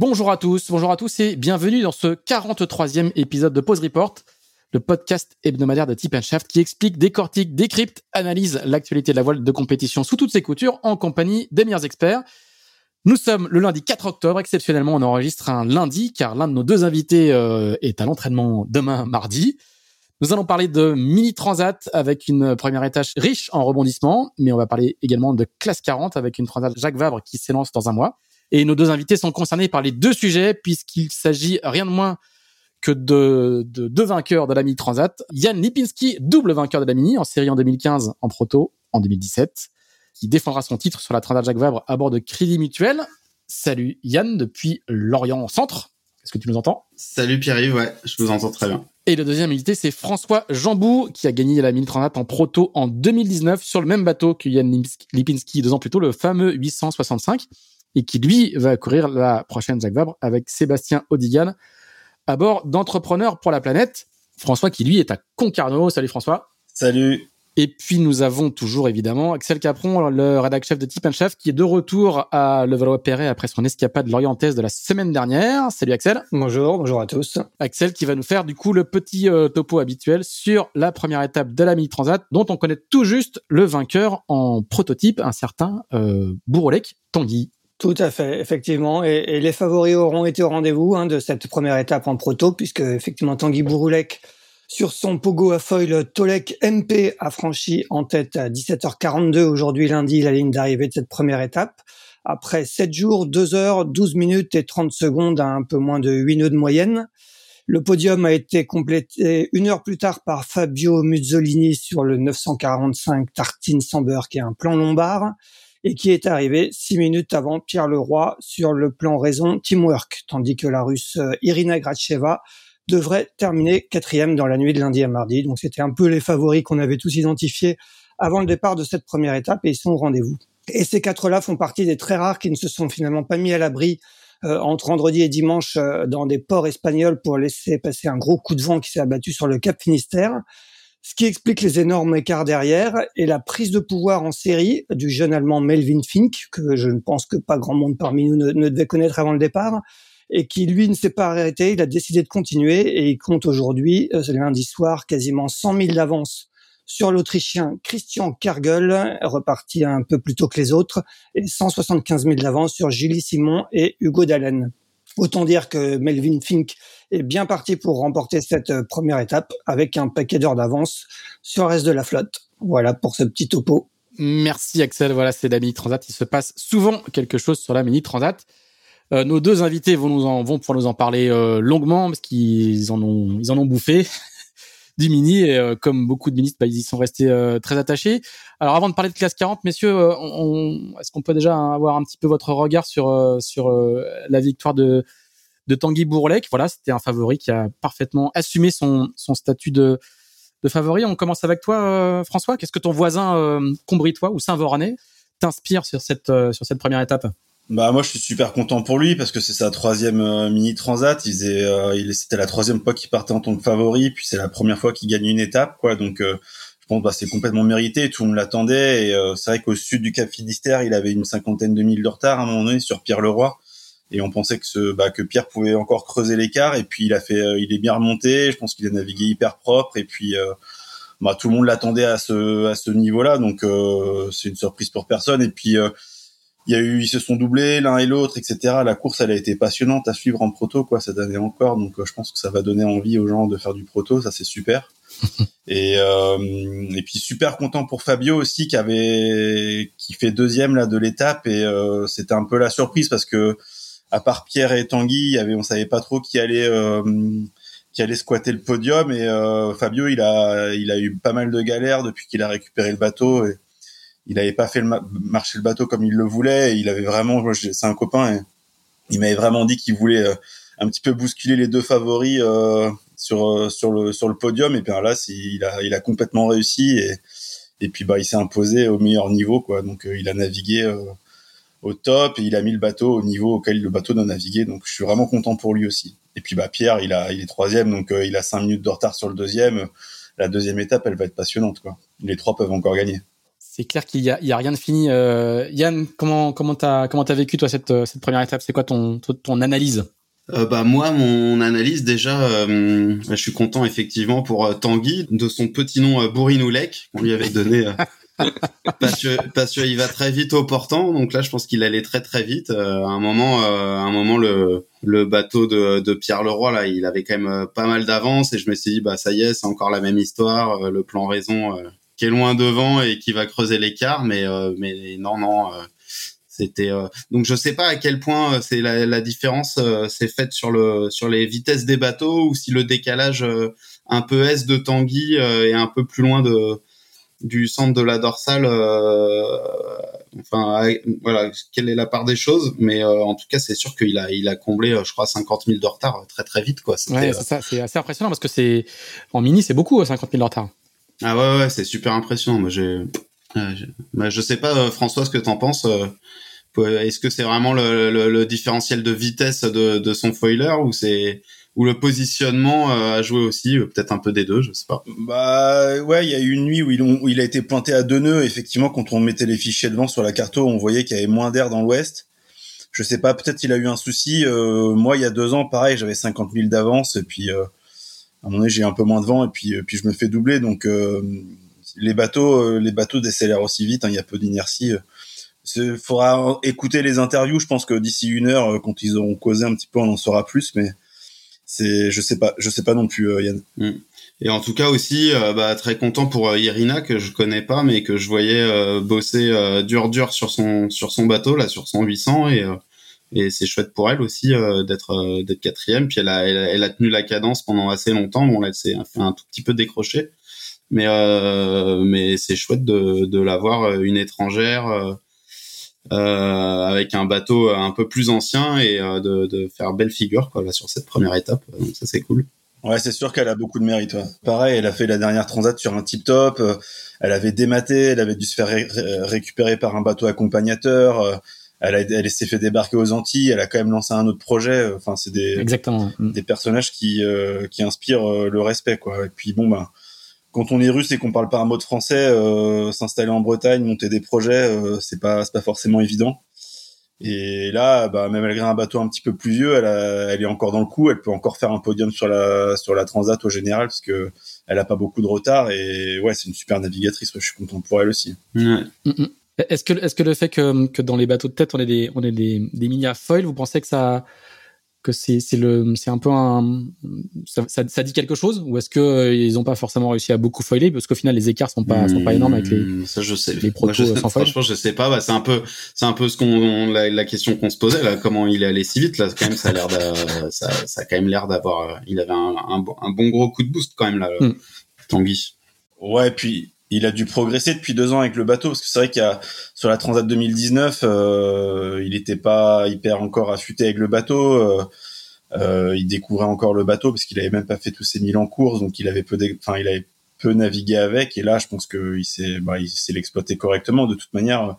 Bonjour à tous, bonjour à tous et bienvenue dans ce 43e épisode de Pause Report, le podcast hebdomadaire de Tip Shaft qui explique, décortique, décrypte, analyse l'actualité de la voile de compétition sous toutes ses coutures en compagnie des meilleurs experts. Nous sommes le lundi 4 octobre, exceptionnellement on enregistre un lundi car l'un de nos deux invités euh, est à l'entraînement demain mardi. Nous allons parler de mini transat avec une première étage riche en rebondissements, mais on va parler également de classe 40 avec une transat Jacques Vabre qui s'élance dans un mois. Et nos deux invités sont concernés par les deux sujets puisqu'il s'agit rien de moins que de, deux vainqueurs de la Mini Transat. Yann Lipinski, double vainqueur de la Mini en série en 2015, en proto en 2017, qui défendra son titre sur la Transat Jacques Vabre à bord de Crédit Mutuel. Salut Yann depuis Lorient Centre. Est-ce que tu nous entends? Salut Pierre-Yves, ouais, je vous entends très bien. Et le deuxième invité, c'est François Jambou, qui a gagné la Mini Transat en proto en 2019 sur le même bateau que Yann Lipinski deux ans plus tôt, le fameux 865 et qui lui va courir la prochaine Jacques Vabre avec Sébastien Odigan à bord d'Entrepreneurs pour la planète. François qui lui est à Concarneau. Salut François. Salut. Et puis nous avons toujours évidemment Axel Capron, le rédacteur chef de Tip Chef, qui est de retour à Levallois-Perret après son escapade lorientaise de la semaine dernière. Salut Axel. Bonjour, bonjour à tous. Axel qui va nous faire du coup le petit euh, topo habituel sur la première étape de la Mini Transat, dont on connaît tout juste le vainqueur en prototype, un certain euh, Bourolec Tanguy. Tout à fait, effectivement. Et, les favoris auront été au rendez-vous hein, de cette première étape en proto, puisque effectivement Tanguy Bouroulec, sur son pogo à foil Tolek MP, a franchi en tête à 17h42 aujourd'hui lundi la ligne d'arrivée de cette première étape. Après 7 jours, 2 heures, 12 minutes et 30 secondes à un peu moins de 8 nœuds de moyenne. Le podium a été complété une heure plus tard par Fabio Muzzolini sur le 945 Tartine Samber, qui est un plan lombard et qui est arrivé six minutes avant Pierre Leroy sur le plan raison teamwork, tandis que la Russe euh, Irina Gracheva devrait terminer quatrième dans la nuit de lundi à mardi. Donc c'était un peu les favoris qu'on avait tous identifiés avant le départ de cette première étape et ils sont au rendez-vous. Et ces quatre-là font partie des très rares qui ne se sont finalement pas mis à l'abri euh, entre vendredi et dimanche euh, dans des ports espagnols pour laisser passer un gros coup de vent qui s'est abattu sur le Cap Finistère ce qui explique les énormes écarts derrière et la prise de pouvoir en série du jeune allemand Melvin Fink, que je ne pense que pas grand monde parmi nous ne, devait connaître avant le départ, et qui lui ne s'est pas arrêté, il a décidé de continuer et il compte aujourd'hui, euh, lundi soir, quasiment 100 000 d'avance sur l'Autrichien Christian Kargel, reparti un peu plus tôt que les autres, et 175 000 d'avance sur Julie Simon et Hugo Dallen. Autant dire que Melvin Fink est bien parti pour remporter cette euh, première étape avec un paquet d'heures d'avance sur le reste de la flotte. Voilà pour ce petit topo. Merci Axel. Voilà, c'est la Mini Transat. Il se passe souvent quelque chose sur la Mini Transat. Euh, nos deux invités vont nous en, vont pouvoir nous en parler euh, longuement parce qu'ils en ont, ils en ont bouffé du mini et euh, comme beaucoup de ministres, bah, ils y sont restés euh, très attachés. Alors avant de parler de classe 40, messieurs, euh, on, est-ce qu'on peut déjà avoir un petit peu votre regard sur sur la victoire de de Tanguy Bourlec? Voilà, c'était un favori qui a parfaitement assumé son son statut de de favori. On commence avec toi, François. Qu'est-ce que ton voisin combritois ou Saint-Voranais t'inspire sur cette sur cette première étape? Bah moi je suis super content pour lui parce que c'est sa troisième euh, mini transat. Il faisait, euh, il c'était la troisième fois qu'il partait en tant que favori, puis c'est la première fois qu'il gagne une étape quoi. Donc euh, je pense bah c'est complètement mérité. Tout le monde l'attendait et c'est vrai qu'au sud du Cap Finistère, il avait une cinquantaine de milles de retard à un moment donné sur Pierre Leroy et on pensait que ce bah, que Pierre pouvait encore creuser l'écart et puis il a fait, il est bien remonté. Je pense qu'il a navigué hyper propre et puis bah tout le monde l'attendait à ce à ce niveau là donc c'est une surprise pour personne et puis il y a eu, ils se sont doublés l'un et l'autre, etc. La course, elle a été passionnante à suivre en proto, quoi, cette année encore. Donc, euh, je pense que ça va donner envie aux gens de faire du proto. Ça, c'est super. et euh, et puis super content pour Fabio aussi qui avait qui fait deuxième là de l'étape et euh, c'était un peu la surprise parce que à part Pierre et Tanguy, y avait on savait pas trop qui allait euh, qui allait squatter le podium et euh, Fabio il a il a eu pas mal de galères depuis qu'il a récupéré le bateau et il n'avait pas fait le marcher le bateau comme il le voulait. il avait vraiment, c'est un copain il m'avait vraiment dit qu'il voulait un petit peu bousculer les deux favoris sur sur le sur le podium et puis là il a complètement réussi et puis bah il s'est imposé au meilleur niveau donc il a navigué au top et il a mis le bateau au niveau auquel le bateau doit naviguer. Donc je suis vraiment content pour lui aussi. Et puis bah Pierre, il est troisième, donc euh, il a cinq minutes de retard sur le deuxième. La deuxième étape, elle va être passionnante. Les trois peuvent encore gagner. C'est clair qu'il y a, il y a rien de fini. Euh, Yann, comment comment t'as comment t'as vécu toi cette cette première étape? C'est quoi ton ton analyse? Euh, bah moi mon analyse déjà euh, je suis content effectivement pour Tanguy de son petit nom Bourinoulek qu'on lui avait donné parce que parce va très vite au portant. Donc là je pense qu'il allait très très vite. À un moment à un moment le le bateau de, de Pierre Leroy là il avait quand même pas mal d'avance. Et je me suis dit bah ça y est c'est encore la même histoire. Le plan raison qui est loin devant et qui va creuser l'écart mais mais non non c'était donc je sais pas à quel point c'est la, la différence s'est faite sur le sur les vitesses des bateaux ou si le décalage un peu est de Tanguy est un peu plus loin de du centre de la dorsale. Euh, enfin, voilà, quelle est la part des choses, mais euh, en tout cas, c'est sûr qu'il a, il a comblé, euh, je crois, 50 000 de retard très très vite, quoi. Ouais, c'est c'est assez impressionnant parce que c'est en mini, c'est beaucoup 50 000 de retard. Ah ouais, ouais, c'est super impressionnant. Moi, j'ai, bah, je sais pas, François, ce que t'en penses. Est-ce que c'est vraiment le, le, différentiel de vitesse de, de son foiler ou c'est ou le positionnement euh, a joué aussi, euh, peut-être un peu des deux, je sais pas. Bah ouais, il y a eu une nuit où il, où il a été pointé à deux nœuds. Effectivement, quand on mettait les fichiers devant sur la carte, on voyait qu'il y avait moins d'air dans l'ouest. Je sais pas, peut-être il a eu un souci. Euh, moi, il y a deux ans, pareil, j'avais 50 000 d'avance et puis à un moment j'ai un peu moins de vent et puis puis je me fais doubler. Donc les bateaux, les bateaux décélèrent aussi vite. Hein, il y a peu d'inertie. Il faudra écouter les interviews. Je pense que d'ici une heure, quand ils auront causé un petit peu, on en saura plus. Mais c'est je sais pas je sais pas non plus euh, Yann mm. et en tout cas aussi euh, bah, très content pour euh, Irina que je connais pas mais que je voyais bosser dur dur sur son sur son bateau là sur son 800 et et c'est chouette pour elle aussi d'être d'être quatrième puis elle a, elle tenu la cadence pendant assez longtemps bon là s'est fait un tout petit peu décrocher mais mais c'est chouette de de l'avoir une étrangère euh, avec un bateau un peu plus ancien et euh, de, de, faire belle figure quoi sur cette première étape. Donc ça c'est cool. Ouais, c'est sûr qu'elle a beaucoup de mérite. Pareil, elle a fait la dernière transat sur un tip top. Euh, elle avait dématé, elle avait dû se faire récupérer par un bateau accompagnateur. Elle, a, elle s'est fait débarquer aux Antilles. Elle a quand même lancé un autre projet. Enfin, c'est des exactement des personnages qui qui inspirent le respect quoi. Et puis bon ben quand on est russe et qu'on parle pas un mot de français, euh, s'installer en Bretagne, monter des projets, euh, c'est pas c'est pas forcément évident. Et là, bah, même malgré un bateau un petit peu plus vieux, elle, elle est encore dans le coup. Elle peut encore faire un podium sur la sur la Transat au général parce que elle a pas beaucoup de retard et ouais, c'est une super navigatrice. Je suis content pour elle aussi. Mm, mm. Est-ce que est-ce que le fait que, que dans les bateaux de tête on ait des on ait des, des mini à foil, vous pensez que ça que c'est c'est le c'est un peu un ça, ça, dit quelque chose ou est-ce que euh, ils ont pas forcément réussi à beaucoup foiler parce qu'au final les écarts sont pas sont pas énormes avec les hmm, ça je sais. les protos je sais, sans franchement je sais pas. Bah, c'est un peu c'est un peu ce qu'on la, la, question qu'on se posait là comment il est allé si vite. Là quand même ça a l'air ça ça a quand même l'air d'avoir il avait un, un, un, bon gros coup de boost quand même là hmm. Tanguy. Ouais puis il a dû progresser depuis deux ans avec le bateau parce que c'est vrai qu'il y a sur la Transat 2019, euh, il n'était pas hyper encore affûté avec le bateau. Euh, euh, il découvrait encore le bateau parce qu'il avait même pas fait tous ses mille en course, donc il avait peu, enfin il avait peu navigué avec. Et là, je pense qu'il sait, bah, il sait l'exploiter correctement. De toute manière,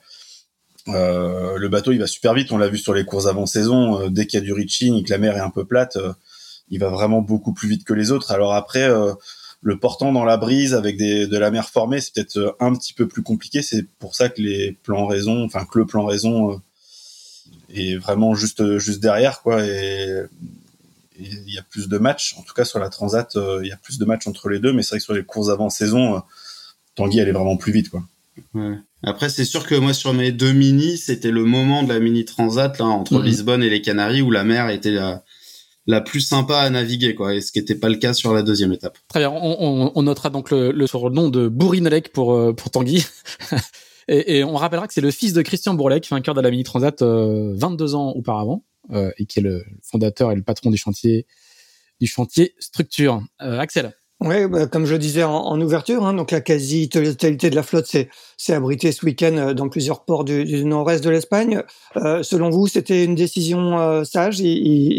euh, le bateau il va super vite. On l'a vu sur les courses avant saison. Dès qu'il y a du reaching que la mer est un peu plate, il va vraiment beaucoup plus vite que les autres. Alors après le portant dans la brise avec des, de la mer formée, c'est peut-être euh, un petit peu plus compliqué. C'est pour ça que les plans raison, enfin que le plan raison euh, est vraiment juste juste derrière quoi. Et il y a plus de matchs. En tout cas sur la Transat, euh, il y a plus de matchs entre les deux. Mais c'est vrai que sur les courses avant saison, Tanguy elle est vraiment plus vite quoi. Ouais. Après, c'est sûr que moi, sur mes deux mini, c'était le moment de la mini transat là entre mhm. Lisbonne et les Canaries où la mer était la, la plus sympa à naviguer, quoi, et ce qui n'était pas le cas sur la deuxième étape. Très bien, on, notera donc le, surnom de Bourrinelec pour, euh, pour Tanguy. et, on rappellera que c'est le fils de Christian Bourlec, vainqueur de la Mini Transat 22 euh, ans auparavant, euh, et qui est le fondateur et le patron du chantier du chantier Structure. Axel Oui, bah, comme je disais en, ouverture, hein, donc la quasi-totalité de la flotte s'est abritée ce week-end euh, dans plusieurs ports du, nord-est de l'Espagne. Euh, selon vous, c'était une décision euh, sage?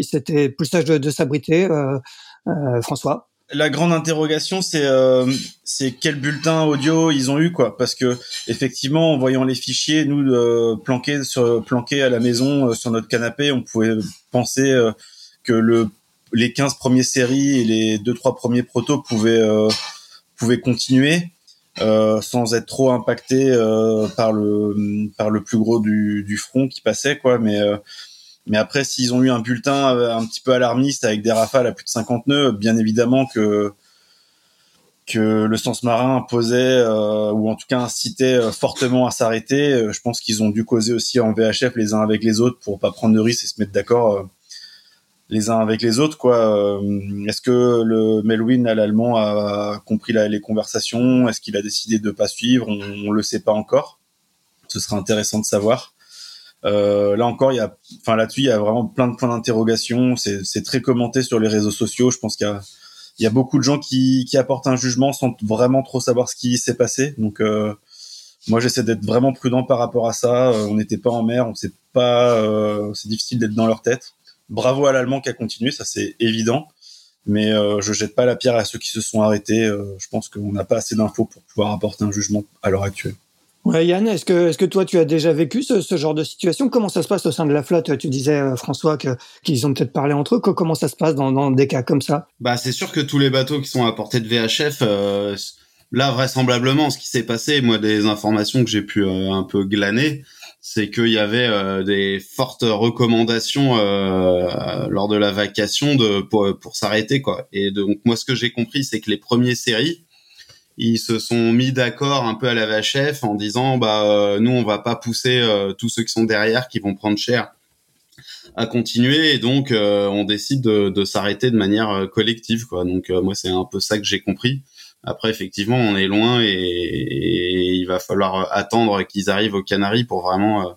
C'était plus sage de, s'abriter, François? La grande interrogation, c'est c'est quel bulletin audio ils ont eu quoi, parce que effectivement, en voyant les fichiers, nous planqués sur planqués à la maison sur notre canapé, on pouvait penser que le les 15 premières séries et les deux trois premiers protos pouvaient euh, pouvaient continuer euh, sans être trop impactés euh, par le par le plus gros du, du front qui passait quoi. Mais euh, mais après s'ils ont eu un bulletin un petit peu alarmiste avec des rafales à plus de 50 nœuds bien évidemment que que le sens marin imposait ou en tout cas incitait fortement à s'arrêter. Je pense qu'ils ont dû causer aussi en VHF les uns avec les autres pour pas prendre de risques et se mettre d'accord les uns avec les autres quoi. Euh, est-ce que le Melwin à l'allemand a compris les conversations? Est-ce qu'il a décidé de pas suivre? On, on le sait pas encore. Ce sera intéressant de savoir. Euh, là encore il y a enfin là-dessus il y a vraiment plein de points d'interrogation. C'est très commenté sur les réseaux sociaux. Je pense qu'il y y a beaucoup de gens qui, qui apportent un jugement sans vraiment trop savoir ce qui s'est passé. Donc euh, moi j'essaie d'être vraiment prudent par rapport à ça. Euh, on n'était pas en mer. On sait pas euh, c'est difficile d'être dans leur tête bravo à l'allemand qui a continué, ça c'est évident. Mais euh, je jette pas la pierre à ceux qui se sont arrêtés. Euh, je pense qu'on n'a pas assez d'infos pour pouvoir apporter un jugement à l'heure actuelle. Ouais, Yann, est-ce que, est-ce que toi tu as déjà vécu ce, ce, genre de situation? Comment ça se passe au sein de la flotte? Tu disais euh, François que qu'ils ont peut-être parlé entre eux. Comment ça se passe dans, dans des cas comme ça? Bah c'est sûr que tous les bateaux qui sont à portée de VHF, euh, là vraisemblablement, ce qui s'est passé, moi des informations que j'ai pu un peu glaner, c'est qu'il y avait euh, des fortes recommandations euh, lors de la vacation de pour, s'arrêter quoi. Et donc moi ce que j'ai compris c'est que les premiers séries ils se sont mis d'accord un peu à la VHF en disant bah euh, nous on va pas pousser tous ceux qui sont derrière qui vont prendre cher à continuer et donc on décide de, de s'arrêter de manière collective quoi. Donc moi c'est un peu ça que j'ai compris. Après, effectivement, on est loin et, il va falloir attendre qu'ils arrivent aux Canaries pour vraiment euh,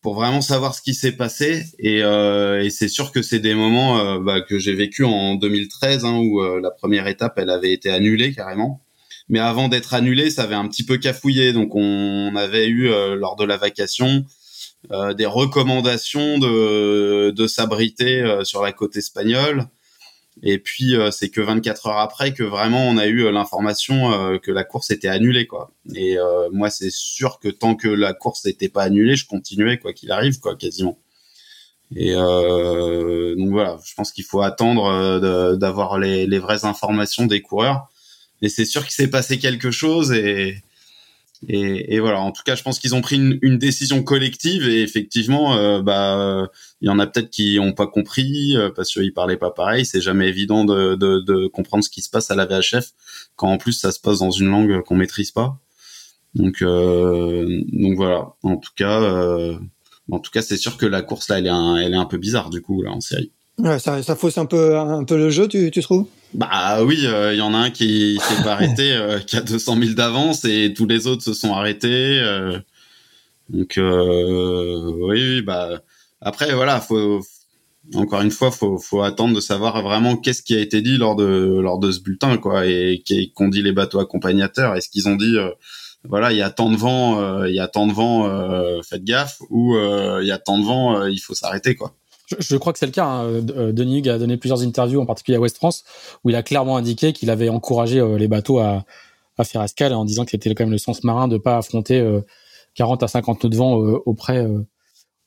pour vraiment savoir ce qui s'est passé. Et, euh, et c'est sûr que c'est des moments euh, bah, que j'ai vécu en 2013 hein, où la première étape, elle avait été annulée carrément. Mais avant d'être annulée, ça avait un petit peu cafouillé. Donc on avait eu lors de la vacation des recommandations de, de s'abriter sur la côte espagnole. Et puis euh, c'est que 24 heures après que vraiment on a eu euh, l'information euh, que la course était annulée quoi. Et moi c'est sûr que tant que la course n'était pas annulée, je continuais quoi qu'il arrive quoi quasiment. Et donc voilà, je pense qu'il faut attendre d'avoir les, les, vraies informations des coureurs. Et c'est sûr qu'il s'est passé quelque chose et et, voilà, en tout cas, je pense qu'ils ont pris une, décision collective et effectivement, euh, bah, il y en a peut-être qui n'ont pas compris euh, parce qu'ils parlaient pas pareil. C'est jamais évident de, comprendre ce qui se passe à la VHF quand en plus ça se passe dans une langue qu'on maîtrise pas. Donc, euh, voilà. En tout cas, en tout cas, c'est sûr que la course là, elle est un, peu bizarre du coup là en série. Ça, fausse un peu, le jeu, tu trouves? Bah oui, il euh, y en a un qui s'est pas arrêté, euh, qui a 200 000 d'avance, et tous les autres se sont arrêtés. Euh. donc oui, bah après voilà, faut encore une fois, faut, faut attendre de savoir vraiment qu'est-ce qui a été dit lors de lors de ce bulletin, quoi, et qu'ont dit les bateaux accompagnateurs. Est-ce qu'ils ont dit voilà, il y a tant de vent, il y a tant de vent, faites gaffe, ou il y a tant de vent, il faut s'arrêter, quoi. Je, crois que c'est le cas. Hein. Euh, Denis Hugues a donné plusieurs interviews, en particulier à West France, où il a clairement indiqué qu'il avait encouragé euh, les bateaux à, à faire escale en disant que c'était quand même le sens marin de pas affronter 40 euh, à 50 nœuds de vent auprès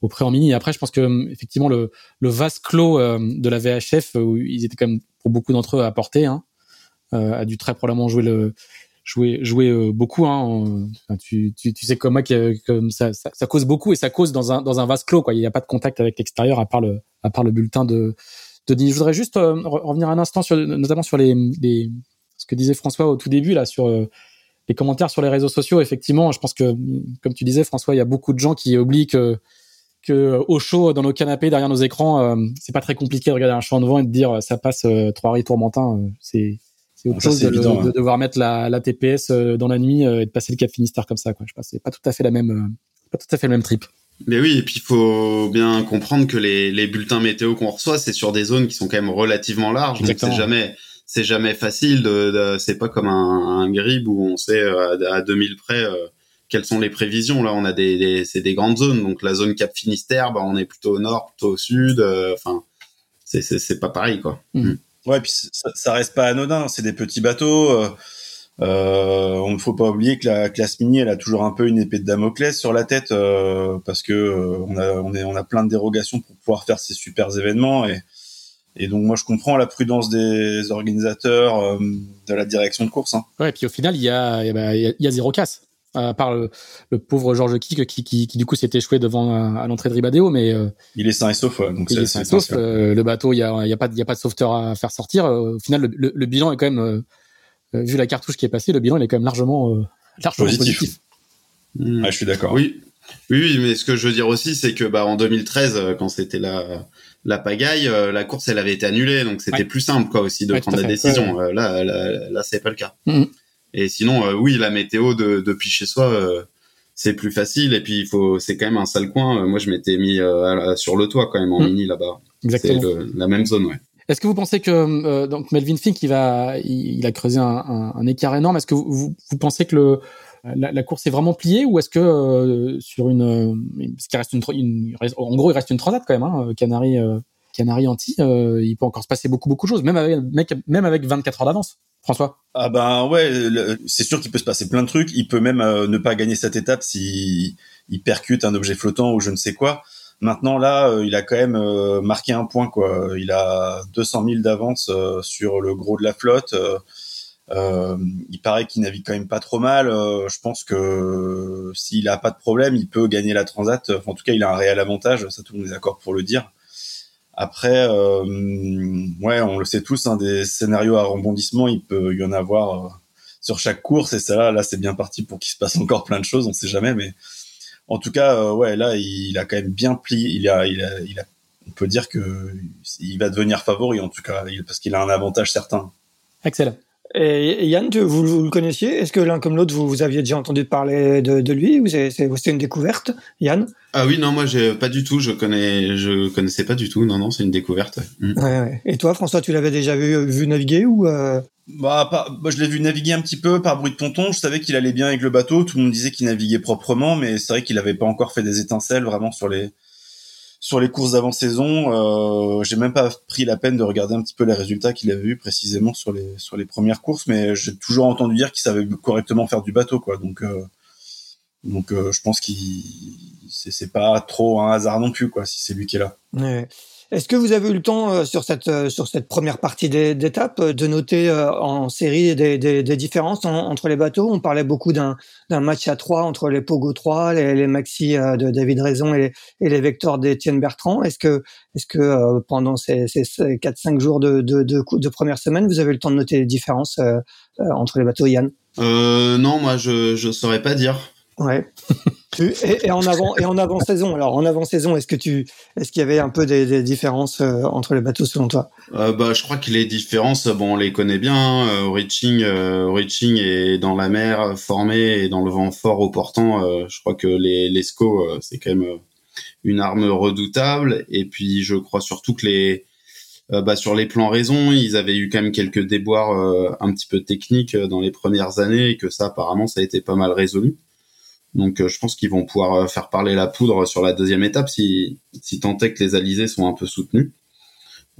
auprès en mini. Après, je pense que effectivement le, le vase clos de la VHF, où ils étaient quand même pour beaucoup d'entre eux à porter, hein, a dû très probablement jouer le jouer jouer euh, beaucoup hein tu, sais comme moi que, ça, cause beaucoup et ça cause dans un vase clos quoi. Il n'y a pas de contact avec l'extérieur à part le bulletin de de je voudrais juste euh, revenir un instant sur notamment sur les, ce que disait François au tout début là sur euh, les commentaires sur les réseaux sociaux. Effectivement je pense que comme tu disais François il y a beaucoup de gens qui oublient que au chaud dans nos canapés derrière nos écrans c'est pas très compliqué de regarder un champ de vent et de dire ça passe trois riz tourmentin c'est c'est autre chose de, hein. devoir mettre la, la, TPS euh, dans la nuit euh, et de passer le Cap Finistère comme ça. Quoi. Je pense c'est pas tout à fait la même, euh, pas tout à fait le même trip. Mais oui, et puis il faut bien comprendre que les, les bulletins météo qu'on reçoit, c'est sur des zones qui sont quand même relativement larges. Donc c'est jamais, c'est jamais facile. De, c'est pas comme un, un grib où on sait à, 2000 près quelles sont les prévisions. Là, on a des, c'est des grandes zones. Donc la zone Cap Finistère, bah, on est plutôt au nord, plutôt au sud. Enfin, c'est c'est pas pareil quoi. Mmh. Ouais, puis ça, reste pas anodin. C'est des petits bateaux. Euh, on ne faut pas oublier que la classe mini, elle a toujours un peu une épée de Damoclès sur la tête euh, parce que euh, on a on a plein de dérogations pour pouvoir faire ces super événements et donc moi je comprends la prudence des organisateurs euh, de la direction de course. Hein. Ouais, et puis au final il y a il y, a, il y a zéro casse. À part le, le pauvre Georges Kik qui, qui, qui, du coup s'est échoué devant à, l'entrée de Ribadeo, mais il est sain et sauf. donc il est, sain et sauf. le bateau, il y a, il y a pas, il y a pas de sauveteur à faire sortir. au final, le, le, le bilan est quand même euh, vu la cartouche qui est passée, le bilan il est quand même largement, euh, largement positif. Hmm. je suis d'accord. Oui. oui, mais ce que je veux dire aussi, c'est que bah en 2013, euh, quand c'était la la pagaille, la course elle avait été annulée, donc c'était plus simple quoi aussi de prendre la décision. là, là, là c'est pas le cas. Hmm. Et sinon, oui, la météo de, depuis chez soi, c'est plus facile. Et puis il faut, c'est quand même un sale coin. moi, je m'étais mis sur le toit quand même en hmm. mini là-bas. Exactement. C'est la même zone, ouais. Est-ce que vous pensez que euh, donc Melvin Fink il va il, a creusé un, un, un écart énorme Est-ce que vous, vous, pensez que le la, la, course est vraiment pliée ou est-ce que euh, sur une euh, parce qu'il reste une, une, en gros il reste une transat quand même hein, Canary euh, Canary anti il peut encore se passer beaucoup beaucoup de choses même avec même avec 24 heures d'avance. François? Ah ben ouais, c'est sûr qu'il peut se passer plein de trucs. Il peut même ne pas gagner cette étape si il percute un objet flottant ou je ne sais quoi. Maintenant là, euh, il a quand même euh, marqué un point quoi. Il a 200 000 d'avance euh, sur le gros de la flotte. il paraît qu'il navigue quand même pas trop mal. je pense que s'il a pas de problème, il peut gagner la Transat. en tout cas, il a un réel avantage. Ça, tout le monde est d'accord pour le dire. Après, ouais, on le sait tous, hein, des scénarios à rebondissement, il peut y en avoir sur chaque course. Et ça, là, là c'est bien parti pour qu'il se passe encore plein de choses. On sait jamais, mais en tout cas, euh, ouais, là, il, a quand même bien plié. Il a, il a, il a, on peut dire que il va devenir favori en tout cas, parce qu'il a un avantage certain. Excellent. Et Yann, vous, vous le connaissiez? Est-ce que l'un comme l'autre, vous, vous, aviez déjà entendu parler de, de lui? Ou c'était une découverte, Yann? Ah oui, non, moi, pas du tout. Je connais, je connaissais pas du tout. Non, non, c'est une découverte. Mm. Ouais, ouais. Et toi, François, tu l'avais déjà vu, vu naviguer ou euh... Bah, bah, je l'ai vu naviguer un petit peu par bruit de ponton. Je savais qu'il allait bien avec le bateau. Tout le monde disait qu'il naviguait proprement, mais c'est vrai qu'il avait pas encore fait des étincelles vraiment sur les sur les courses d'avant-saison. Euh, j'ai même pas pris la peine de regarder un petit peu les résultats qu'il avait eu précisément sur les premières courses, mais j'ai toujours entendu dire qu'il savait correctement faire du bateau, quoi. Donc euh, euh, je pense qu'il c'est pas trop un hasard non plus, quoi, si c'est lui qui est là. Est-ce que vous avez eu le temps euh, sur cette euh, sur cette première partie d'étape euh, de noter en série des, des, des différences entre les bateaux? On parlait beaucoup d'un match à trois entre les Pogo 3, les, les Maxi de David Raison et, et les Vectors d'Étienne Bertrand. Est-ce que est-ce que pendant ces, ces 4-5 jours de, de, de, de, première semaine, vous avez eu le temps de noter les différences entre les bateaux, Yann? Euh, Non, moi je je saurais pas dire. Ouais. et, et, en avant et en avant saison. Alors en avant saison, est-ce que tu est-ce qu'il y avait un peu des, des différences euh, entre les bateaux selon toi? Euh, Bah, je crois que les différences, bon, on les connaît bien. Hein. Euh, reaching, euh, reaching est dans la mer formé et dans le vent fort au portant. Euh, je crois que les les SCO, c'est quand même une arme redoutable. Et puis je crois surtout que les bah, sur les plans raison, ils avaient eu quand même quelques déboires un petit peu techniques dans les premières années et que ça apparemment ça a été pas mal résolu. Donc euh, je pense qu'ils vont pouvoir euh, faire parler la poudre sur la deuxième étape si, si tant est que les alizés sont un peu soutenus.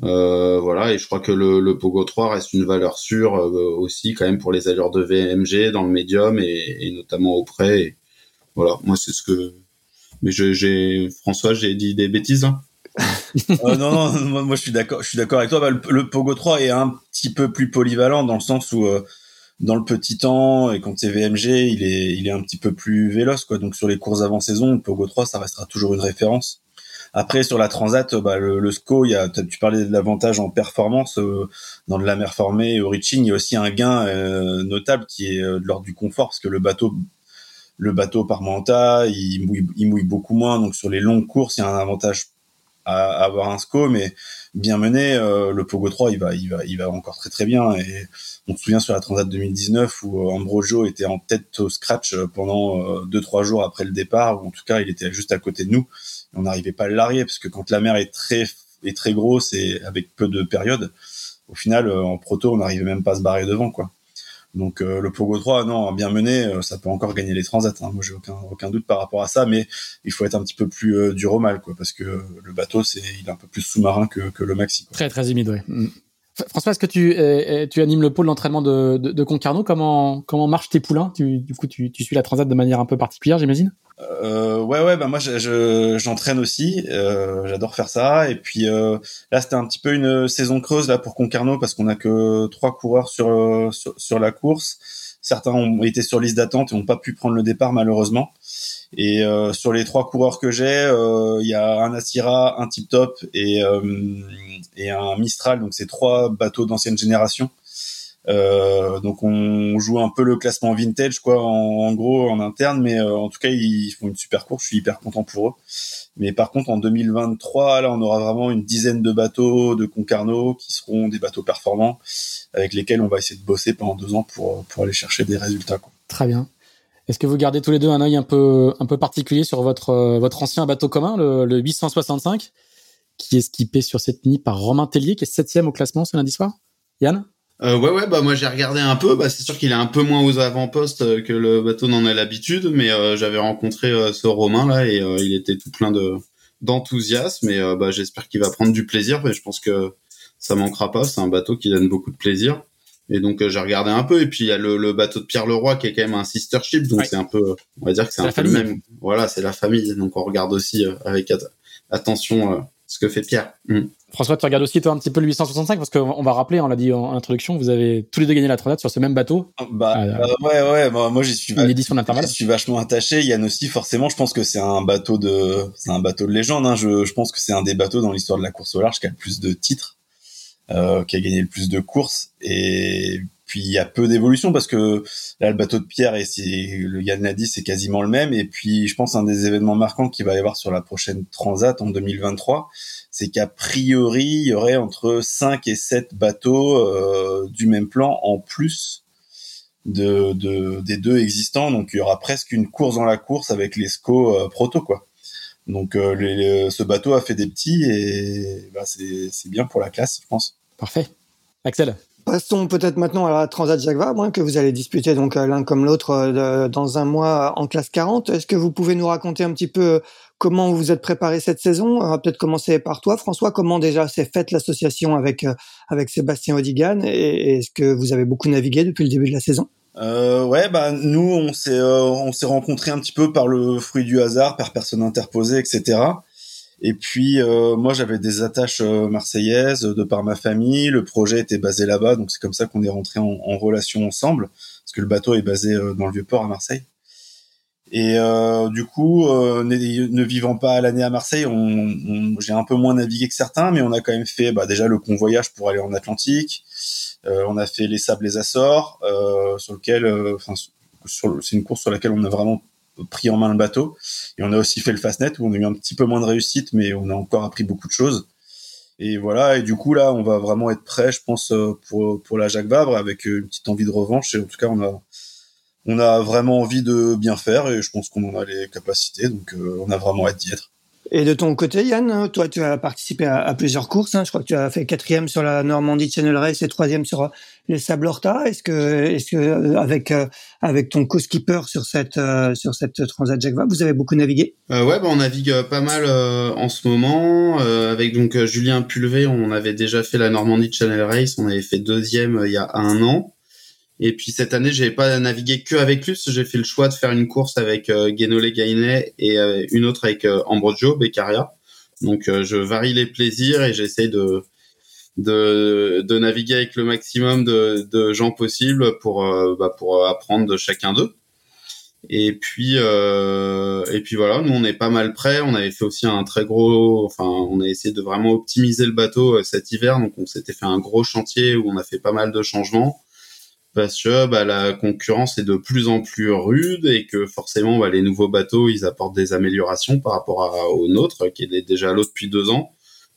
Euh, voilà, et je crois que le, le, Pogo 3 reste une valeur sûre aussi quand même pour les allures de VMG dans le médium et, et notamment au près. voilà, moi c'est ce que. Mais j'ai François, j'ai dit des bêtises. Hein? Non, non, moi, je suis d'accord. Je suis d'accord avec toi. Bah, le, Pogo 3 est un petit peu plus polyvalent dans le sens où dans le petit temps et quand c'est VMG, il est, il est un petit peu plus véloce, quoi. Donc sur les courses avant saison, Pogo 3, ça restera toujours une référence. Après sur la Transat, bah, le, le SCO, y a, tu parlais de l'avantage en performance euh, dans de la mer formée et au reaching, il y a aussi un gain euh, notable qui est euh, de l'ordre du confort parce que le bateau, le bateau par Manta, il mouille, il mouille beaucoup moins. Donc sur les longues courses, il y a un avantage à, avoir un SCO, mais bien mené, le Pogo 3, il va, il va, il va encore très très bien et on se souvient sur la Transat 2019 où euh, Ambrogio était en tête au scratch euh, pendant euh, deux trois jours après le départ, ou en tout cas il était juste à côté de nous. on n'arrivait pas à le parce que quand la mer est très est très grosse et avec peu de période, au final, en proto, on n'arrivait même pas à se barrer devant, quoi. Donc le Pogo 3, non, bien mené, ça peut encore gagner les transats. Hein. Moi, j'ai aucun aucun doute par rapport à ça, mais il faut être un petit peu plus dur au mal, quoi, parce que le bateau, c'est il est un peu plus sous-marin que, que le Maxi. Quoi. Très très humide, ouais. Mm. François, est-ce que tu, tu animes le pôle d'entraînement de, de, de, Concarneau? Comment comment marchent tes poulains? Tu, Du coup, tu, tu suis la transat de manière un peu particulière, j'imagine? Euh, ouais ouais bah moi je j'entraîne aussi euh, j'adore faire ça et puis euh, là c'était un petit peu une saison creuse là pour Concarneau parce qu'on a que trois coureurs sur, sur, sur la course certains ont été sur liste d'attente et n'ont pas pu prendre le départ malheureusement et euh, sur les trois coureurs que j'ai, euh, il y a un Asira, un Tip Top et, euh, et un Mistral. Donc c'est trois bateaux d'ancienne génération. Donc on joue un peu le classement vintage quoi en, gros en interne mais en tout cas ils font une super course je suis hyper content pour eux. Mais par contre en 2023 là on aura vraiment une dizaine de bateaux de Concarneau qui seront des bateaux performants avec lesquels on va essayer de bosser pendant deux ans pour aller chercher des résultats très bien. Est-ce que vous gardez tous les deux un œil un peu, particulier sur votre, euh, votre ancien bateau commun, le, le 865, qui est skippé sur cette nuit par Romain Tellier, qui est septième au classement ce lundi soir? Yann? Euh, ouais ouais bah moi j'ai regardé un peu. Bah c'est sûr qu'il est un peu moins aux avant-postes euh, que le bateau n'en a l'habitude mais euh, j'avais rencontré ce Romain là et il était tout plein de d'enthousiasme et bah j'espère qu'il va prendre du plaisir mais je pense que ça manquera pas. C'est un bateau qui donne beaucoup de plaisir. Et donc euh, j'ai regardé un peu et puis il y a le, le, bateau de Pierre Leroy qui est quand même un sister ship donc c'est un peu on va dire que c'est un peu le même. Voilà c'est la famille. Donc on regarde aussi euh, avec attention euh, ce que fait Pierre. Mm. François, tu regardes aussi toi un petit peu le 865 parce qu'on va rappeler, on l'a dit en introduction, vous avez tous les deux gagné la transat sur ce même bateau. Ah, bah, ah, ouais ouais, moi, moi j'y suis. Une édition d'intervalle. Je suis vachement attaché. Yann aussi, forcément, je pense que c'est un bateau de, c'est un bateau de légende. Hein. Je, je pense que c'est un des bateaux dans l'histoire de la course au large qui a le plus de titres. Euh, qui a gagné le plus de courses et puis il y a peu d'évolution parce que là le bateau de Pierre et le Yann l'a dit c'est quasiment le même et puis je pense un des événements marquants qu'il va y avoir sur la prochaine Transat en 2023 c'est qu'a priori il y aurait entre 5 et 7 bateaux euh, du même plan en plus de, de, des deux existants donc il y aura presque une course dans la course avec les SCO euh, proto quoi donc euh, ce bateau a fait des petits et bah, c'est bien pour la classe, je pense. Parfait. Axel? Passons peut-être maintenant à la Transat Jacques Vabre, que vous allez disputer donc euh, l'un comme l'autre euh, dans un mois en classe 40. Est-ce que vous pouvez nous raconter un petit peu comment vous êtes préparé cette saison? On va peut-être commencer par toi, François. Comment déjà s'est faite l'association avec avec Sébastien Odigan et est-ce que vous avez beaucoup navigué depuis le début de la saison? Euh, ouais, bah nous on s'est euh, on s'est rencontrés un petit peu par le fruit du hasard, par personne interposée, etc. Et puis euh, moi j'avais des attaches euh, marseillaises de par ma famille. Le projet était basé là-bas, donc c'est comme ça qu'on est rentré en, en, relation ensemble, parce que le bateau est basé dans le vieux port à Marseille. Et du coup, ne, vivant pas à l'année à Marseille, on, on j'ai un peu moins navigué que certains, mais on a quand même fait bah, déjà le convoyage pour aller en Atlantique. Euh, on a fait les sables les Açores, euh, sur lequel, euh, enfin, c'est une course sur laquelle on a vraiment pris en main le bateau. Et on a aussi fait le Fastnet où on a eu un petit peu moins de réussite, mais on a encore appris beaucoup de choses. Et voilà, et du coup là, on va vraiment être prêt, je pense, pour pour la Jacques Vabre avec une petite envie de revanche. Et en tout cas, on a on a vraiment envie de bien faire et je pense qu'on en a les capacités, donc on a vraiment hâte d'y être. Et de ton côté, Yann, toi, tu as participé à, plusieurs courses. Hein. Je crois que tu as fait quatrième sur la Normandie Channel Race et troisième sur les Sables Horta. Est-ce que, est-ce que euh, avec euh, avec ton co-skipper sur cette euh, sur cette Transat Jacques vous avez beaucoup navigué? Euh, Ouais, bah, on navigue pas mal en ce moment. avec donc Julien Pulvé, on avait déjà fait la Normandie Channel Race. On avait fait deuxième il y a un an. Et puis cette année, j'avais pas navigué que avec lui, j'ai fait le choix de faire une course avec euh, Guénolé Gainet et euh, une autre avec euh, Ambrogio Beccaria. Donc euh, je varie les plaisirs et j'essaie de, de, de naviguer avec le maximum de, de gens possible pour bah, pour apprendre de chacun d'eux. Et puis et puis voilà, nous on est pas mal prêts. On avait fait aussi un très gros, enfin on a essayé de vraiment optimiser le bateau cet hiver, donc on s'était fait un gros chantier où on a fait pas mal de changements bah, la concurrence est de plus en plus rude et que forcément bah, les nouveaux bateaux ils apportent des améliorations par rapport à, au nôtre qui est déjà l'autre depuis deux ans.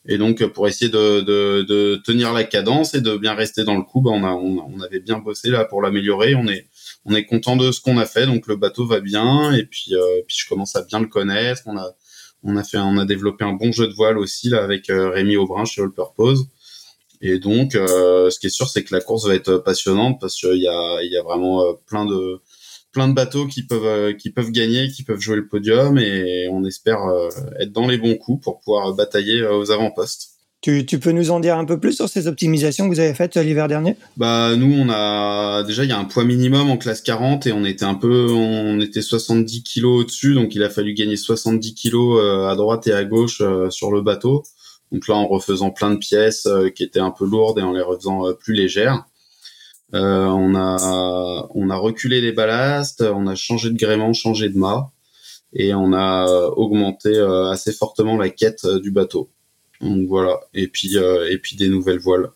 Et donc pour essayer de, tenir la cadence et de bien rester dans le coup bah, on, avait bien bossé là pour l'améliorer. On est on est content de ce qu'on a fait. Donc le bateau va bien. Et puis euh, je commence à bien le connaître. On a on a fait on a développé un bon jeu de voile aussi là avec euh, Rémi Aubrin chez All Purpose Et donc, ce qui est sûr, c'est que la course va être passionnante parce qu'il y a, il y a vraiment plein de plein de bateaux qui peuvent qui peuvent gagner, qui peuvent jouer le podium, et on espère être dans les bons coups pour pouvoir batailler aux avant-postes. Tu, tu, peux nous en dire un peu plus sur ces optimisations que vous avez faites euh, l'hiver dernier? Bah nous on a déjà il y a un poids minimum en classe 40 et on était un peu on était 70 kilos au-dessus donc il a fallu gagner 70 kilos euh, à droite et à gauche euh, sur le bateau. Donc là en refaisant plein de pièces qui étaient un peu lourdes et en les refaisant plus légères. Euh, on a on a reculé les ballasts, on a changé de gréement, changé de mât et on a augmenté assez fortement la quête du bateau. Donc voilà. Et puis euh, et puis des nouvelles voiles.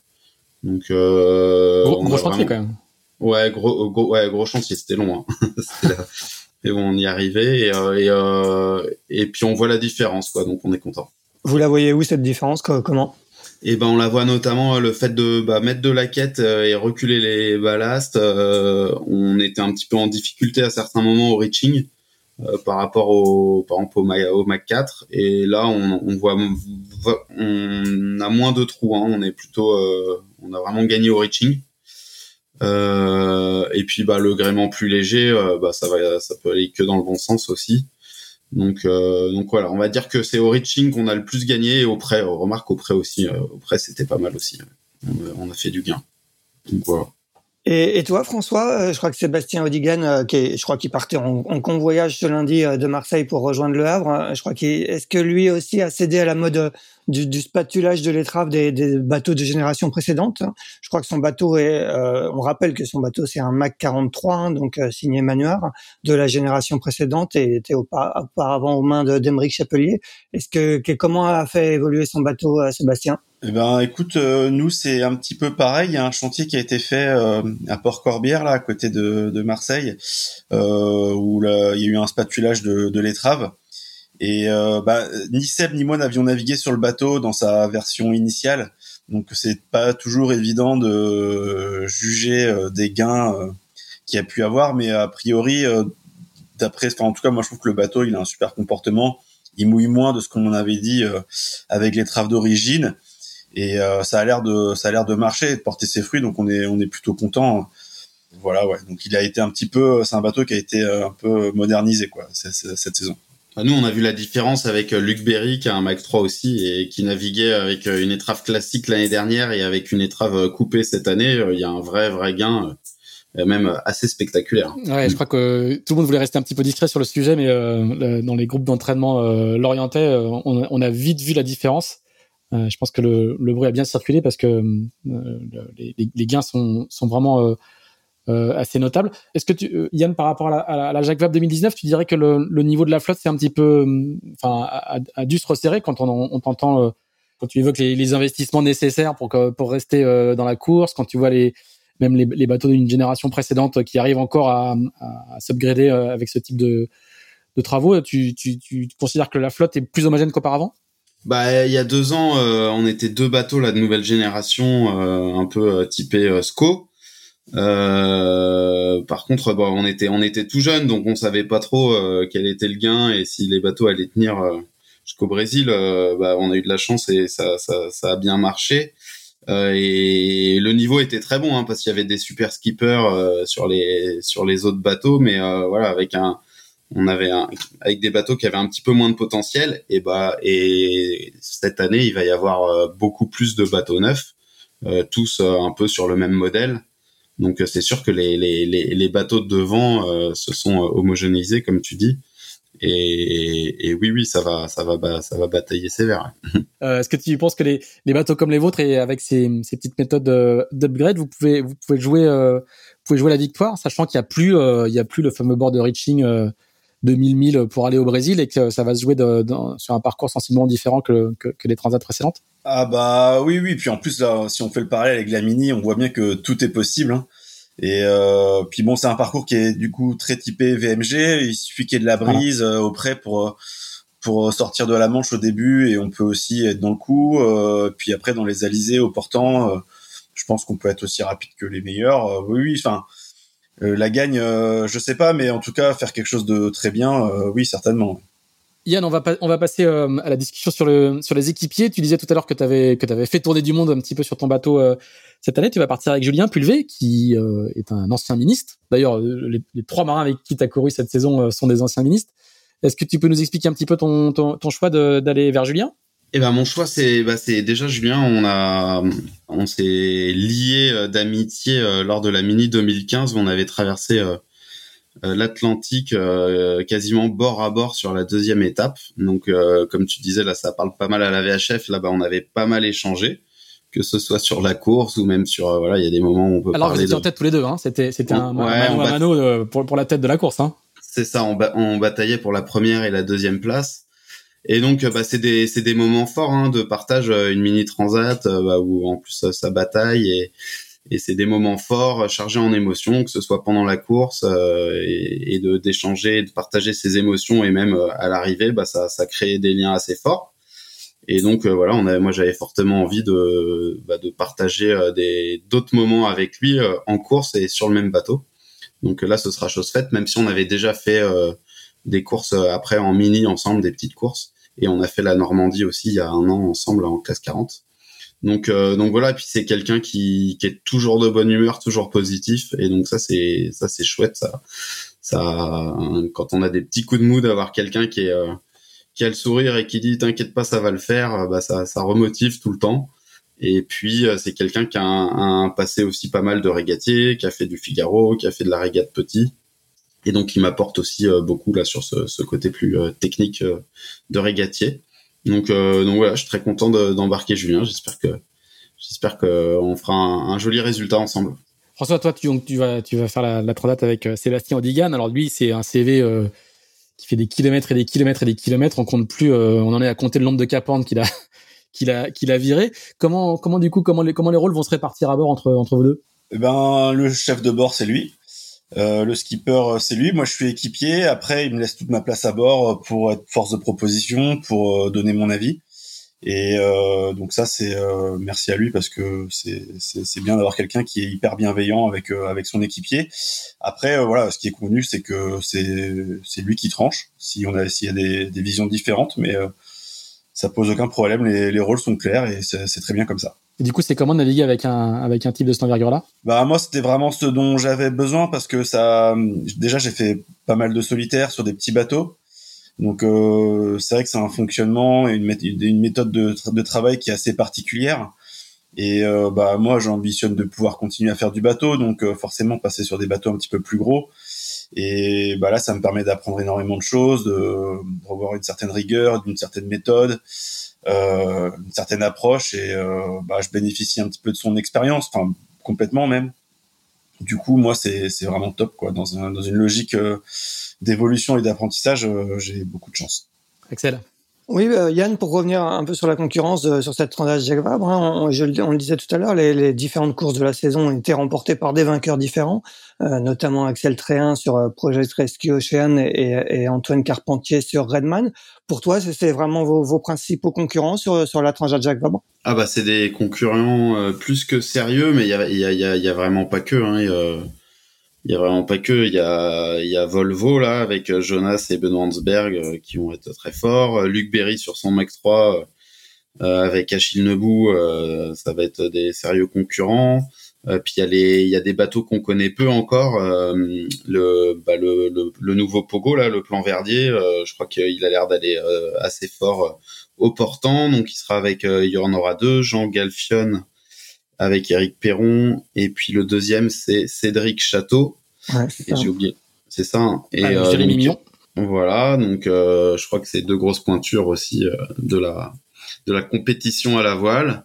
Donc euh, gros, chantier quand même. Ouais, gros, gros, ouais, gros chantier. C'était long. Hein. Et bon, on y arrivait et, euh, et, et puis on voit la différence, quoi. Donc on est content. Vous la voyez où cette différence Comment? Et eh ben on la voit notamment le fait de bah, mettre de la quête et reculer les ballasts. on était un petit peu en difficulté à certains moments au reaching. Euh, par rapport au par exemple au Mac, 4 et là on, on, voit on a moins de trous hein, on est plutôt euh, on a vraiment gagné au reaching euh, et puis bah le gréement plus léger euh, bah ça va ça peut aller que dans le bon sens aussi donc donc voilà on va dire que c'est au reaching qu'on a le plus gagné et au prêt remarque au prêt aussi au prêt c'était pas mal aussi. On, on a fait du gain. Donc voilà et, et, toi, François, euh, je crois que Sébastien Odigan, euh, qui est, je crois qu'il partait en, en, convoyage ce lundi euh, de Marseille pour rejoindre le Havre. Je crois qu'il est-ce que lui aussi a cédé à la mode du, du spatulage de l'étrave des, des, bateaux de génération précédente. Je crois que son bateau est, on rappelle que son bateau c'est un Mac 43, hein, donc signé Manuard de la génération précédente et était auparavant aux mains de d'Emeric Chapelier. Est-ce que, que, comment a fait évoluer son bateau, Sébastien? Eh ben, écoute, euh, nous c'est un petit peu pareil. Il y a un chantier qui a été fait euh, à Port-Corbière, là, à côté de, de Marseille, euh, où là, il y a eu un spatulage de, de l'étrave. Et bah, ni Seb ni moi n'avions navigué sur le bateau dans sa version initiale, donc c'est pas toujours évident de juger des gains qu'il a pu avoir, mais a priori, d'après, enfin, en tout cas, moi je trouve que le bateau il a un super comportement. Il mouille moins de ce qu'on avait dit avec l'étrave d'origine et euh, ça a l'air de ça a l'air de marcher de porter ses fruits donc on est on est plutôt content voilà ouais donc il a été un petit peu c'est un bateau qui a été euh, un peu modernisé quoi cette saison bah, nous, on a vu la différence avec euh, Luc Berry, qui a un Mac 3 aussi, et qui naviguait avec une étrave classique l'année dernière et avec une étrave coupée cette année. Il y a un vrai, vrai gain, même assez spectaculaire. Ouais, je crois que tout le monde voulait rester un petit peu discret sur le sujet, mais dans les groupes d'entraînement euh, l'orientais, on, on, a vite vu la différence. Euh, je pense que le, bruit a bien circulé parce que euh, les, gains sont, sont vraiment euh, assez notables. Est-ce que tu, Yann, par rapport à la, à la Jacques Vabre 2019, tu dirais que le, niveau de la flotte c'est un petit peu, enfin, a, dû se resserrer quand on, t'entend quand tu évoques les, investissements nécessaires pour pour rester dans la course, quand tu vois les même les, bateaux d'une génération précédente qui arrivent encore à, à, s'upgrader avec ce type de, travaux, tu considères que la flotte est plus homogène qu'auparavant? Bah, il y a deux ans, euh, on était deux bateaux là de nouvelle génération, euh, un peu euh, typé SCO. par contre, bon, on était on était tout jeune, donc on savait pas trop quel était le gain et si les bateaux allaient tenir jusqu'au Brésil. bah, on a eu de la chance et ça ça, ça a bien marché. et le niveau était très bon hein, parce qu'il y avait des super skippers sur les sur les autres bateaux, mais voilà avec un on avait un, avec des bateaux qui avaient un petit peu moins de potentiel et bah et cette année il va y avoir euh, beaucoup plus de bateaux neufs euh, tous euh, un peu sur le même modèle. Donc c'est sûr que les, les, les, bateaux de devant se sont homogénéisés comme tu dis. Et, oui oui ça va ça va ça va batailler sévère. Est-ce que tu penses que les, les bateaux comme les vôtres et avec ces, ces petites méthodes d'upgrade vous pouvez vous pouvez jouer vous pouvez jouer la victoire sachant qu'il y a plus il y a plus le fameux board de reaching 2000 milles pour aller au Brésil et que ça va se jouer de, sur un parcours sensiblement différent que, que, que, les transats précédentes? Ah bah oui, oui. Puis en plus, là, si on fait le parallèle avec la Mini, on voit bien que tout est possible. Hein. Et euh, puis bon, c'est un parcours qui est du coup très typé VMG. Il suffit qu'il y ait de la brise euh, au près pour pour sortir de la Manche au début et on peut aussi être dans le coup. Euh, puis après dans les alizés au portant, euh, je pense qu'on peut être aussi rapide que les meilleurs. Euh, oui, oui. Enfin, euh, la gagne, euh, je sais pas, mais en tout cas faire quelque chose de très bien, euh, oui certainement. Yann, on va, on va passer euh, à la discussion sur, le, sur les équipiers. Tu disais tout à l'heure que tu avais, fait tourner du monde un petit peu sur ton bateau euh, cette année. Tu vas partir avec Julien Pulvé, qui euh, est un ancien ministre. D'ailleurs, les, trois marins avec qui tu as couru cette saison sont des anciens ministres. Est-ce que tu peux nous expliquer un petit peu ton, ton choix d'aller vers Julien? Eh ben mon choix c'est bah, c'est déjà Julien. On a on s'est lié d'amitié lors de la mini 2015 où on avait traversé euh, l'Atlantique euh, quasiment bord à bord sur la deuxième étape. Donc, euh, comme tu disais, là, ça parle pas mal à la VHF. Là-bas, on avait pas mal échangé que ce soit sur la course ou même sur voilà il y a des moments où on peut alors parler vous étiez en tête tous les deux hein. C'était c'était un mano, pour pour la tête de la course hein. C'est ça on, on, bataillait pour la première et la deuxième place et donc bah c'est des c'est des moments forts hein, de partage une mini transat bah, où en plus ça bataille et et c'est des moments forts, chargés en émotions, que ce soit pendant la course euh, et, et, de d'échanger, de partager ses émotions et même euh, à l'arrivée, bah ça, ça crée des liens assez forts. Et donc euh, voilà, on moi j'avais fortement envie de, bah, de partager des d'autres moments avec lui en course et sur le même bateau. Donc là, ce sera chose faite, même si on avait déjà fait des courses après en mini ensemble, des petites courses. Et on a fait la Normandie aussi il y a un an ensemble en classe 40. Donc euh, donc voilà, et puis c'est quelqu'un qui, qui est toujours de bonne humeur, toujours positif, et donc ça c'est ça c'est chouette ça. Ça quand on a des petits coups de mou d'avoir quelqu'un qui est euh, qui a le sourire et qui dit t'inquiète pas ça va le faire, euh, bah ça ça remotive tout le temps. Et puis c'est quelqu'un qui a un, passé aussi pas mal de régatier, qui a fait du Figaro, qui a fait de la régate petit, et donc il m'apporte aussi beaucoup là sur ce, ce côté plus technique de régatier. Donc, euh, donc voilà, je suis très content d'embarquer Julien. J'espère que j'espère qu'on fera un, joli résultat ensemble. François, toi, tu, tu vas tu vas faire la, la transat avec euh, Sébastien Odigan. Alors lui, c'est un CV euh, qui fait des kilomètres et des kilomètres et des kilomètres. On compte plus. Euh, on en est à compter le nombre de capantes qu'il a qu'il a qu'il a viré. Comment comment du coup comment les comment les rôles vont se répartir à bord entre entre vous deux? Eh ben, le chef de bord, c'est lui. Euh, le skipper, euh, c'est lui. Moi, je suis équipier. Après, il me laisse toute ma place à bord euh, pour être force de proposition, pour donner mon avis. Et donc ça, c'est merci à lui parce que c'est bien d'avoir quelqu'un qui est hyper bienveillant avec avec son équipier. Après, voilà, ce qui est convenu, c'est que c'est c'est lui qui tranche. Si on a s'il y a des, des visions différentes, mais ça pose aucun problème. Les, les rôles sont clairs et c'est très bien comme ça. Du coup, c'est comment naviguer avec un avec un type de cette envergure-là? Bah moi, c'était vraiment ce dont j'avais besoin parce que ça, déjà, j'ai fait pas mal de solitaires sur des petits bateaux. Donc euh, c'est vrai que c'est un fonctionnement et une, une méthode de, de, travail qui est assez particulière. Et euh, bah moi, j'ambitionne de pouvoir continuer à faire du bateau, donc euh, forcément passer sur des bateaux un petit peu plus gros. Et bah là, ça me permet d'apprendre énormément de choses, de revoir une certaine rigueur, d'une certaine méthode une certaine approche et euh, bah, je bénéficie un petit peu de son expérience, enfin complètement même. Du coup, moi, c'est c'est vraiment top quoi. Dans, un, dans une logique euh, d'évolution et d'apprentissage, j'ai beaucoup de chance. Excellent. Oui, euh, Yann, pour revenir un peu sur la concurrence sur cette transaction Jacques Vabre, hein, on, je, le disait tout à l'heure, les, différentes courses de la saison ont été remportées par des vainqueurs différents, euh, notamment Axel Tréhin sur euh, Project Rescue Ocean et, Antoine Carpentier sur Redman. Pour toi, c'est vraiment vos, principaux concurrents sur, sur la Transat Jacques Vabre? Ah bah c'est des concurrents euh, plus que sérieux, mais il y a, vraiment pas que. Hein, il y a vraiment pas que il y a Volvo là avec euh, Jonas et Benoît Hansberg euh, qui vont être très forts. Euh, Luc Berry sur son Max 3 avec Achille Nebou ça va être des sérieux concurrents. Puis il y a il y a des bateaux qu'on connaît peu encore le, bah, le nouveau Pogo là le plan Verdier je crois qu'il a l'air d'aller assez fort au portant. Donc il sera avec il y en aura deux Jean Galfion avec Eric Perron et puis le deuxième c'est Cédric Château. Ouais, et j'ai oublié. C'est ça. Hein. Et ah, euh, voilà, donc euh, je crois que c'est deux grosses pointures aussi euh, de la de la compétition à la voile.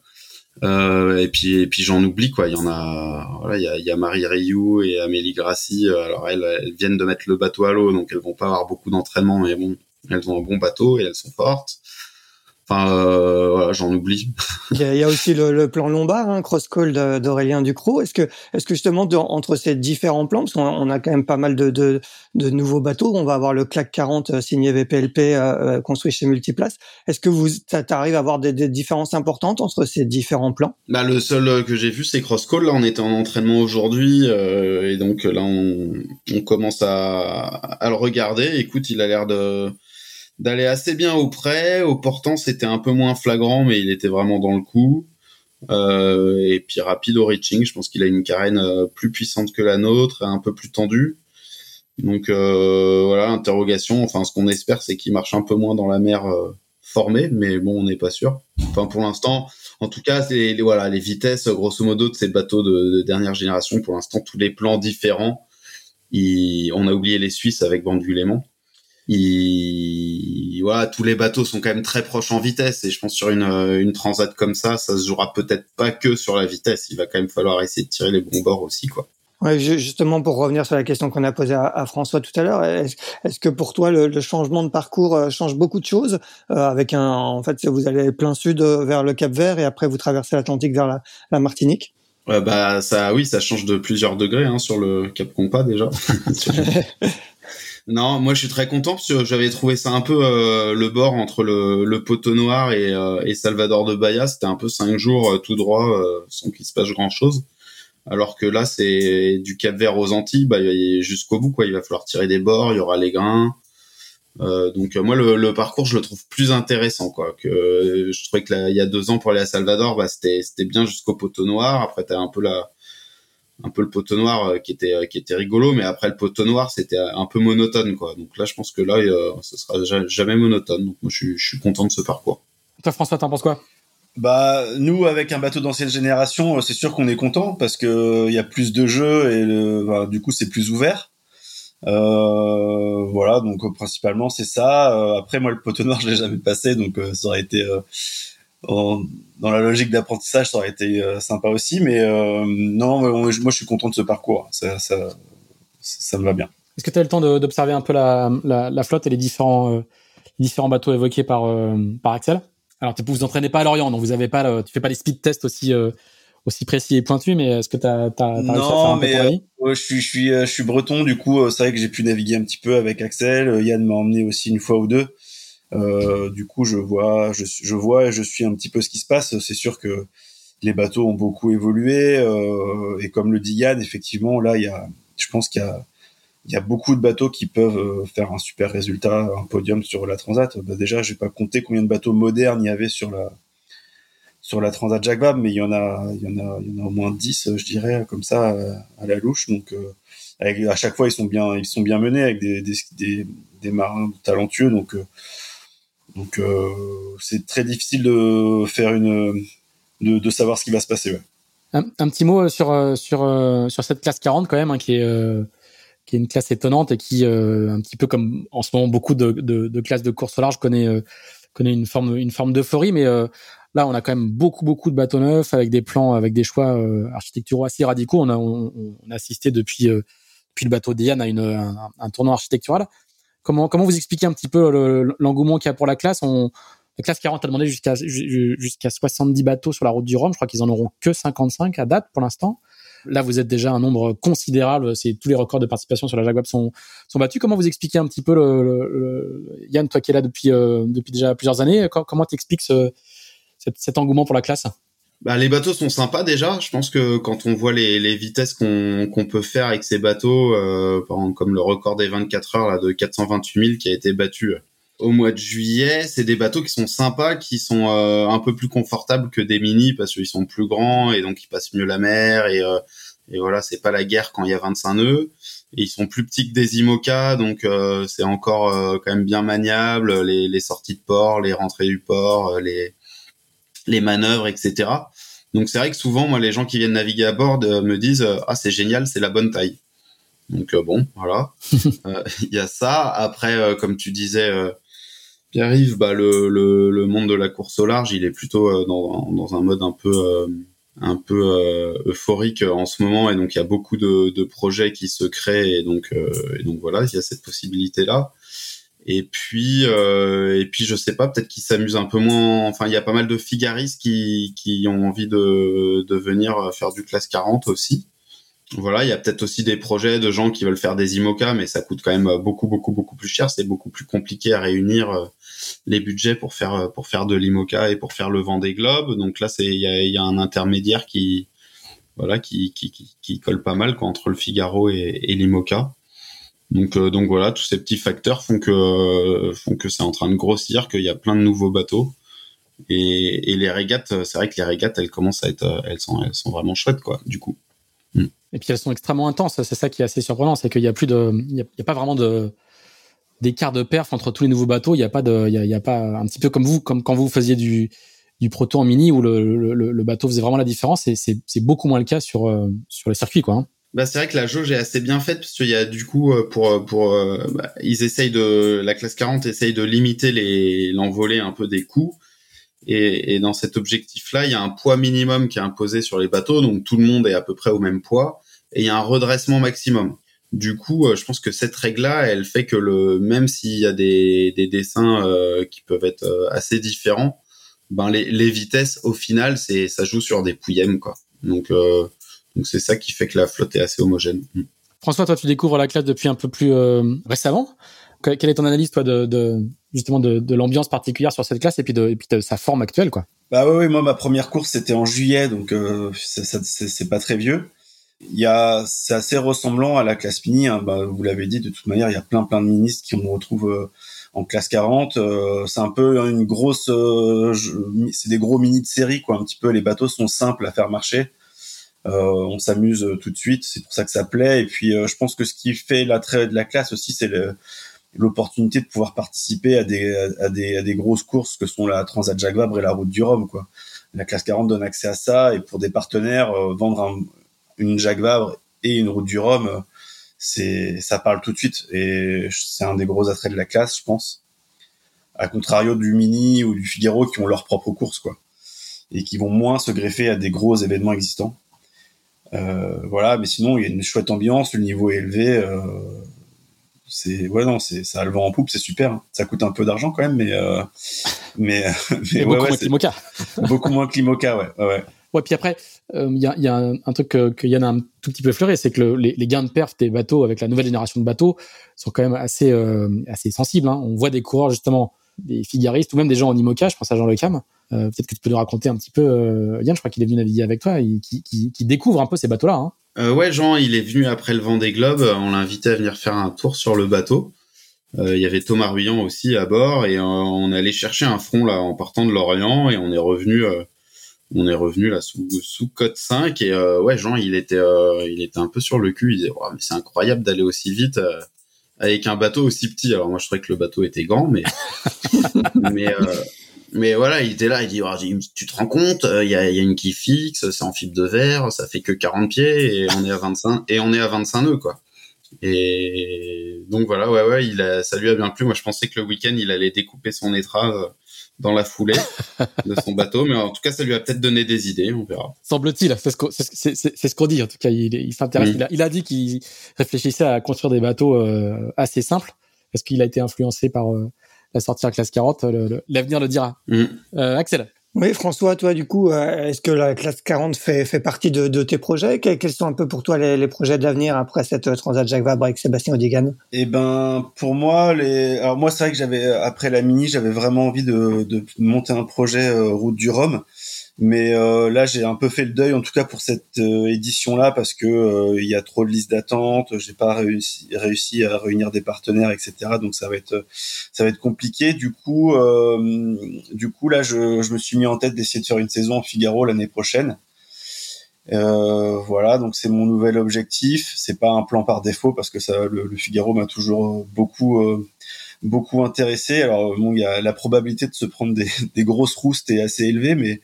Euh, et puis et puis j'en oublie quoi. Il y en a voilà, il y a, il y a Marie Rioux et Amélie Grassi. Alors elles, elles viennent de mettre le bateau à l'eau, donc elles vont pas avoir beaucoup d'entraînement, mais bon, elles ont un bon bateau et elles sont fortes. Enfin, euh, voilà, j'en oublie. il, y a, aussi le, plan Lombard, hein, cross call d'Aurélien Ducrot. Est-ce que, est-ce que justement entre ces différents plans, parce qu'on a quand même pas mal de, de, de, nouveaux bateaux, on va avoir le CLAC 40 euh, signé VPLP euh, construit chez Multiplace. Est-ce que vous, ça t'arrive à avoir des, des, différences importantes entre ces différents plans? Bah le seul que j'ai vu c'est cross call. Là, on était en entraînement aujourd'hui et donc là on, on commence à, à le regarder. Écoute, il a l'air de d'aller assez bien au près. Au portant, c'était un peu moins flagrant, mais il était vraiment dans le coup. Euh, et puis rapide au reaching, je pense qu'il a une carène euh, plus puissante que la nôtre, un peu plus tendue. Donc euh, voilà, interrogation. Enfin, ce qu'on espère, c'est qu'il marche un peu moins dans la mer euh, formée, mais bon, on n'est pas sûr. Enfin, pour l'instant, en tout cas, les, voilà, les vitesses, grosso modo, de ces bateaux de, de dernière génération, pour l'instant, tous les plans différents. on a oublié les Suisses avec Léman il, voilà, tous les bateaux sont quand même très proches en vitesse et je pense sur une, euh, une transat comme ça, ça se jouera peut-être pas que sur la vitesse. Il va quand même falloir essayer de tirer les bons bords aussi, quoi. Ouais, justement, pour revenir sur la question qu'on a posée à, François tout à l'heure, est-ce, que pour toi le, changement de parcours euh, change beaucoup de choses euh, Avec un, en fait, vous allez plein sud vers le Cap Vert et après vous traversez l'Atlantique vers la, la Martinique? Bah ça, oui, ça change de plusieurs degrés hein, sur le Cap Compas déjà. Non, moi je suis très content parce que j'avais trouvé ça un peu euh, le bord entre le, le poteau noir et, euh, et, Salvador de Bahia. C'était un peu cinq jours euh, tout droit sans qu'il se passe grand chose. Alors que là, c'est du Cap Vert aux Antilles, bah, jusqu'au bout quoi. Il va falloir tirer des bords, il y aura les grains. donc moi le, le, parcours je le trouve plus intéressant quoi que je trouvais que il y a deux ans pour aller à Salvador bah c'était c'était bien jusqu'au poteau noir après t'as un peu la un peu le poteau noir euh, qui était euh, qui était rigolo mais après le poteau noir c'était un peu monotone quoi. Donc là je pense que là euh, ce sera jamais monotone. Donc moi je suis, je suis content de ce parcours. Toi François t'en penses quoi? Bah nous avec un bateau d'ancienne génération c'est sûr qu'on est content parce que il y a plus de jeux et le, bah, du coup c'est plus ouvert. Euh, voilà donc principalement c'est ça. Après moi le poteau noir je l'ai jamais passé donc ça aurait été dans la logique d'apprentissage, ça aurait été euh, sympa aussi. Mais euh, non, moi, je suis content de ce parcours. Ça, ça, ça me va bien. Est-ce que tu as le temps d'observer un peu la, la, la, flotte et les différents, euh, différents bateaux évoqués par, par Axel? Alors, vous vous entraînez pas à Lorient, donc vous avez pas, tu fais pas les speed tests aussi aussi précis et pointus, mais est-ce que tu as, as, réussi à faire un mais peu je suis je suis je suis breton, du coup c'est vrai que j'ai pu naviguer un petit peu avec Axel. Yann m'a emmené aussi une fois ou deux. Euh, du coup, je vois, je, je, vois et je suis un petit peu ce qui se passe. C'est sûr que les bateaux ont beaucoup évolué euh, et comme le dit Yann, effectivement, là, il y a, je pense qu'il y a, il y a beaucoup de bateaux qui peuvent euh, faire un super résultat, un podium sur la Transat. Bah déjà, j'ai pas compté combien de bateaux modernes il y avait sur la sur la Transat Jacques Vabre, mais il y en a, il y en a, il y en a au moins 10, je dirais, comme ça, à la louche. Donc, euh, avec, à chaque fois, ils sont bien, ils sont bien menés avec des, des, des, des marins talentueux. Donc, euh, donc euh, c'est très difficile de faire une de, de, savoir ce qui va se passer. Ouais. Un, petit mot sur euh, sur euh, sur cette classe 40 quand même hein, qui est qui est une classe étonnante et qui un petit peu comme en ce moment beaucoup de, de, de classes de course au large connaît connaît une forme une forme d'euphorie mais là on a quand même beaucoup beaucoup de bateaux neufs avec des plans avec des choix architecturaux assez radicaux on a on, on a assisté depuis depuis le bateau Diane à une un, un tournoi architectural Comment, vous expliquez un petit peu l'engouement qu'il y a pour la classe? La classe 40 a demandé jusqu'à jusqu'à 70 bateaux sur la route du Rhum. Je crois qu'ils en auront que 55 à date pour l'instant. Là, vous êtes déjà un nombre considérable. C'est tous les records de participation sur la Jaguar sont battus. Comment vous expliquez un petit peu Yann, toi qui es là depuis euh, déjà plusieurs années, comment t'expliques ce, cet engouement pour la classe? Bah, les bateaux sont sympas déjà. Je pense que quand on voit les, les vitesses qu'on qu'on peut faire avec ces bateaux, euh, comme le record des 24 heures là, de 428 000 qui a été battu euh, au mois de juillet, c'est des bateaux qui sont sympas, qui sont euh, un peu plus confortables que des mini parce qu'ils sont plus grands et donc ils passent mieux la mer et, et voilà, c'est pas la guerre quand il y a 25 nœuds. Et ils sont plus petits que des IMOCA, donc c'est encore quand même bien maniable. Les, les sorties de port, les rentrées du port, les les manœuvres, etc. Donc c'est vrai que souvent, moi, les gens qui viennent naviguer à bord euh, me disent euh, ah c'est génial, c'est la bonne taille. Donc euh, bon, voilà, il y a ça. Après, comme tu disais, Pierre-Yves, bah, le, le, monde de la course au large, il est plutôt dans, dans un mode un peu un peu euphorique en ce moment, et donc il y a beaucoup de, de projets qui se créent, et donc et donc voilà, il y a cette possibilité là. Et puis, euh, et puis, je sais pas, peut-être qu'ils s'amusent un peu moins. Enfin, il y a pas mal de figaristes qui, qui ont envie de, de venir faire du classe 40 aussi. Voilà, il y a peut-être aussi des projets de gens qui veulent faire des IMOCA, mais ça coûte quand même beaucoup, beaucoup, beaucoup plus cher. C'est beaucoup plus compliqué à réunir euh, les budgets pour faire pour faire de l'IMOCA et pour faire le vent des globes. Donc là, c'est il y a, y a, un intermédiaire qui voilà qui, qui, qui, colle pas mal quoi, entre le Figaro et l'IMOCA. Donc, donc voilà, tous ces petits facteurs font que c'est en train de grossir, qu'il y a plein de nouveaux bateaux. Et, les régates, c'est vrai que les régates, elles commencent à être, elles sont, elles sont vraiment chouettes, quoi, du coup. Mm. Et puis elles sont extrêmement intenses. C'est ça qui est assez surprenant, c'est qu'il y a plus de, pas vraiment d'écart de perf entre tous les nouveaux bateaux. Il y a pas de, pas un petit peu comme vous, comme quand vous faisiez du du proto en mini où le, bateau faisait vraiment la différence. Et c'est c'est beaucoup moins le cas sur euh, sur les circuits, quoi. Hein. Bah c'est vrai que la jauge est assez bien faite parce qu'il y a du coup euh, pour pour euh, bah, ils essayent de la classe 40 essaye de limiter les l'envolée un peu des coûts et, et dans cet objectif-là, il y a un poids minimum qui est imposé sur les bateaux, donc tout le monde est à peu près au même poids, et il y a un redressement maximum. Du coup, euh, je pense que cette règle-là, elle fait que le même s'il y a des, des dessins euh, qui peuvent être euh, assez différents, ben les, les vitesses au final, c'est ça joue sur des pouillèmes quoi. Donc donc c'est ça qui fait que la flotte est assez homogène. Mm. François, toi, tu découvres la classe depuis un peu plus récemment. Quelle est ton analyse, toi, de, de justement de, de l'ambiance particulière sur cette classe et puis de, et puis de sa forme actuelle, quoi? Bah oui, moi, ma première course, c'était en juillet, donc euh, c'est pas très vieux. Il y a, c'est assez ressemblant à la classe mini. Hein. Bah, vous l'avez dit, de toute manière, il y a plein, plein de ministres qui on retrouve euh, en classe 40. Euh, c'est un peu une grosse, euh, c'est des gros mini de série, quoi. Un petit peu, les bateaux sont simples à faire marcher. On s'amuse tout de suite, c'est pour ça que ça plaît. Et puis, je pense que ce qui fait l'attrait de la classe aussi, c'est l'opportunité de pouvoir participer à des, à des, à des grosses courses que sont la Transat Jacques Vabre et la Route du Rhum, quoi. La classe 40 donne accès à ça et pour des partenaires, euh, vendre une Jacques Vabre et une Route du Rhum, euh, ça parle tout de suite et c'est un des gros attraits de la classe, je pense. À contrario du Mini ou du Figaro qui ont leur propre course, quoi. Et qui vont moins se greffer à des gros événements existants. Euh, voilà, mais sinon, il y a une chouette ambiance, le niveau est élevé. Euh, c'est ouais non c'est ça a le vent en poupe c'est super hein. ça coûte un peu d'argent quand même mais euh, mais, mais beaucoup moins Climoca beaucoup moins Climoca ouais ouais ouais puis après il euh, y, a, y a un, truc que, que, Yann a un tout petit peu effleuré c'est que le, les, les, gains de perf des bateaux avec la nouvelle génération de bateaux sont quand même assez euh, assez sensibles hein. on voit des coureurs justement des figaristes ou même des gens en IMOCA je pense à Jean Le Cam peut-être que tu peux nous raconter un petit peu Yann je crois qu'il est venu naviguer avec toi et qui, qui, qui découvre un peu ces bateaux là hein. Euh, ouais, Jean, il est venu après le Vendée Globe. On l'a invité à venir faire un tour sur le bateau. Euh, il y avait Thomas Ruyant aussi à bord et euh, on allait chercher un front là en partant de l'Orient et on est revenu on est revenu là sous sous côte 5 et ouais Jean il était il était un peu sur le cul il disait mais c'est incroyable d'aller aussi vite avec un bateau aussi petit alors moi je trouvais que le bateau était grand mais mais mais voilà, il était là, il dit, oh, tu te rends compte, il y, a, y, a, une quille fixe, c'est en fibre de verre, ça fait que 40 pieds et on est à 25 et on est à 25 nœuds quoi. Et donc voilà, ouais ouais, il a, ça lui a bien plu. Moi, je pensais que le week-end, il allait découper son étrave dans la foulée de son bateau, mais en tout cas, ça lui a peut-être donné des idées, on verra. Semble-t-il, c'est ce qu'on dit. En tout cas, il, il s'intéresse. Il, il, a dit qu'il réfléchissait à construire des bateaux euh, assez simples, parce qu'il a été influencé par euh, la sortie en classe 40, l'avenir le, dira. Mm. Euh, Axel. Oui, François, toi, du coup, euh, est-ce que la classe 40 fait, fait partie de, de tes projets? Quels sont un peu pour toi les, les projets de l'avenir après cette euh, Transat Jacques Vabre avec Sébastien Odigan Eh ben, pour moi, les... alors moi, c'est vrai que j'avais après la mini, j'avais vraiment envie de, de monter un projet route du Rhum. Mais euh, là, j'ai un peu fait le deuil, en tout cas pour cette euh, édition-là, parce que euh, il y a trop de listes d'attente. J'ai pas réussi, réussi à réunir des partenaires, etc. Donc ça va être, ça va être compliqué. Du coup, du coup là, je, je, me suis mis en tête d'essayer de faire une saison en Figaro l'année prochaine. voilà, donc c'est mon nouvel objectif. C'est pas un plan par défaut parce que ça, le, le Figaro m'a toujours beaucoup beaucoup intéressé. Alors bon, il y a la probabilité de se prendre des, des grosses roustes est assez élevée, mais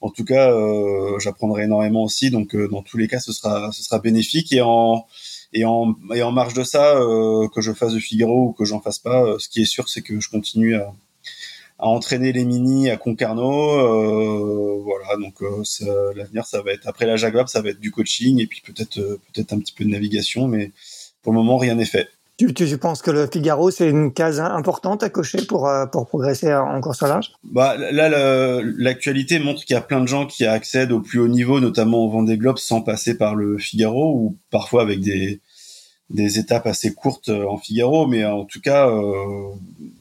en tout cas, euh, j'apprendrai énormément aussi. Donc, euh, dans tous les cas, ce sera, ce sera bénéfique. Et en, marge de ça, euh, que je fasse de Figaro ou que j'en fasse pas, ce qui est sûr, c'est que je continue à, entraîner les mini à Concarneau. voilà, donc l'avenir, ça va être après la Jaguar, ça va être du coaching et puis peut-être peut-être un petit peu de navigation, mais pour le moment, rien n'est fait. Tu, penses que le Figaro, c'est une case importante à cocher pour, euh, pour progresser en course au large? Bah, Là, l'actualité montre qu'il y a plein de gens qui accèdent au plus haut niveau, notamment au Vendée Globe, sans passer par le Figaro, ou parfois avec des, des étapes assez courtes euh, en Figaro. Mais en tout cas, euh,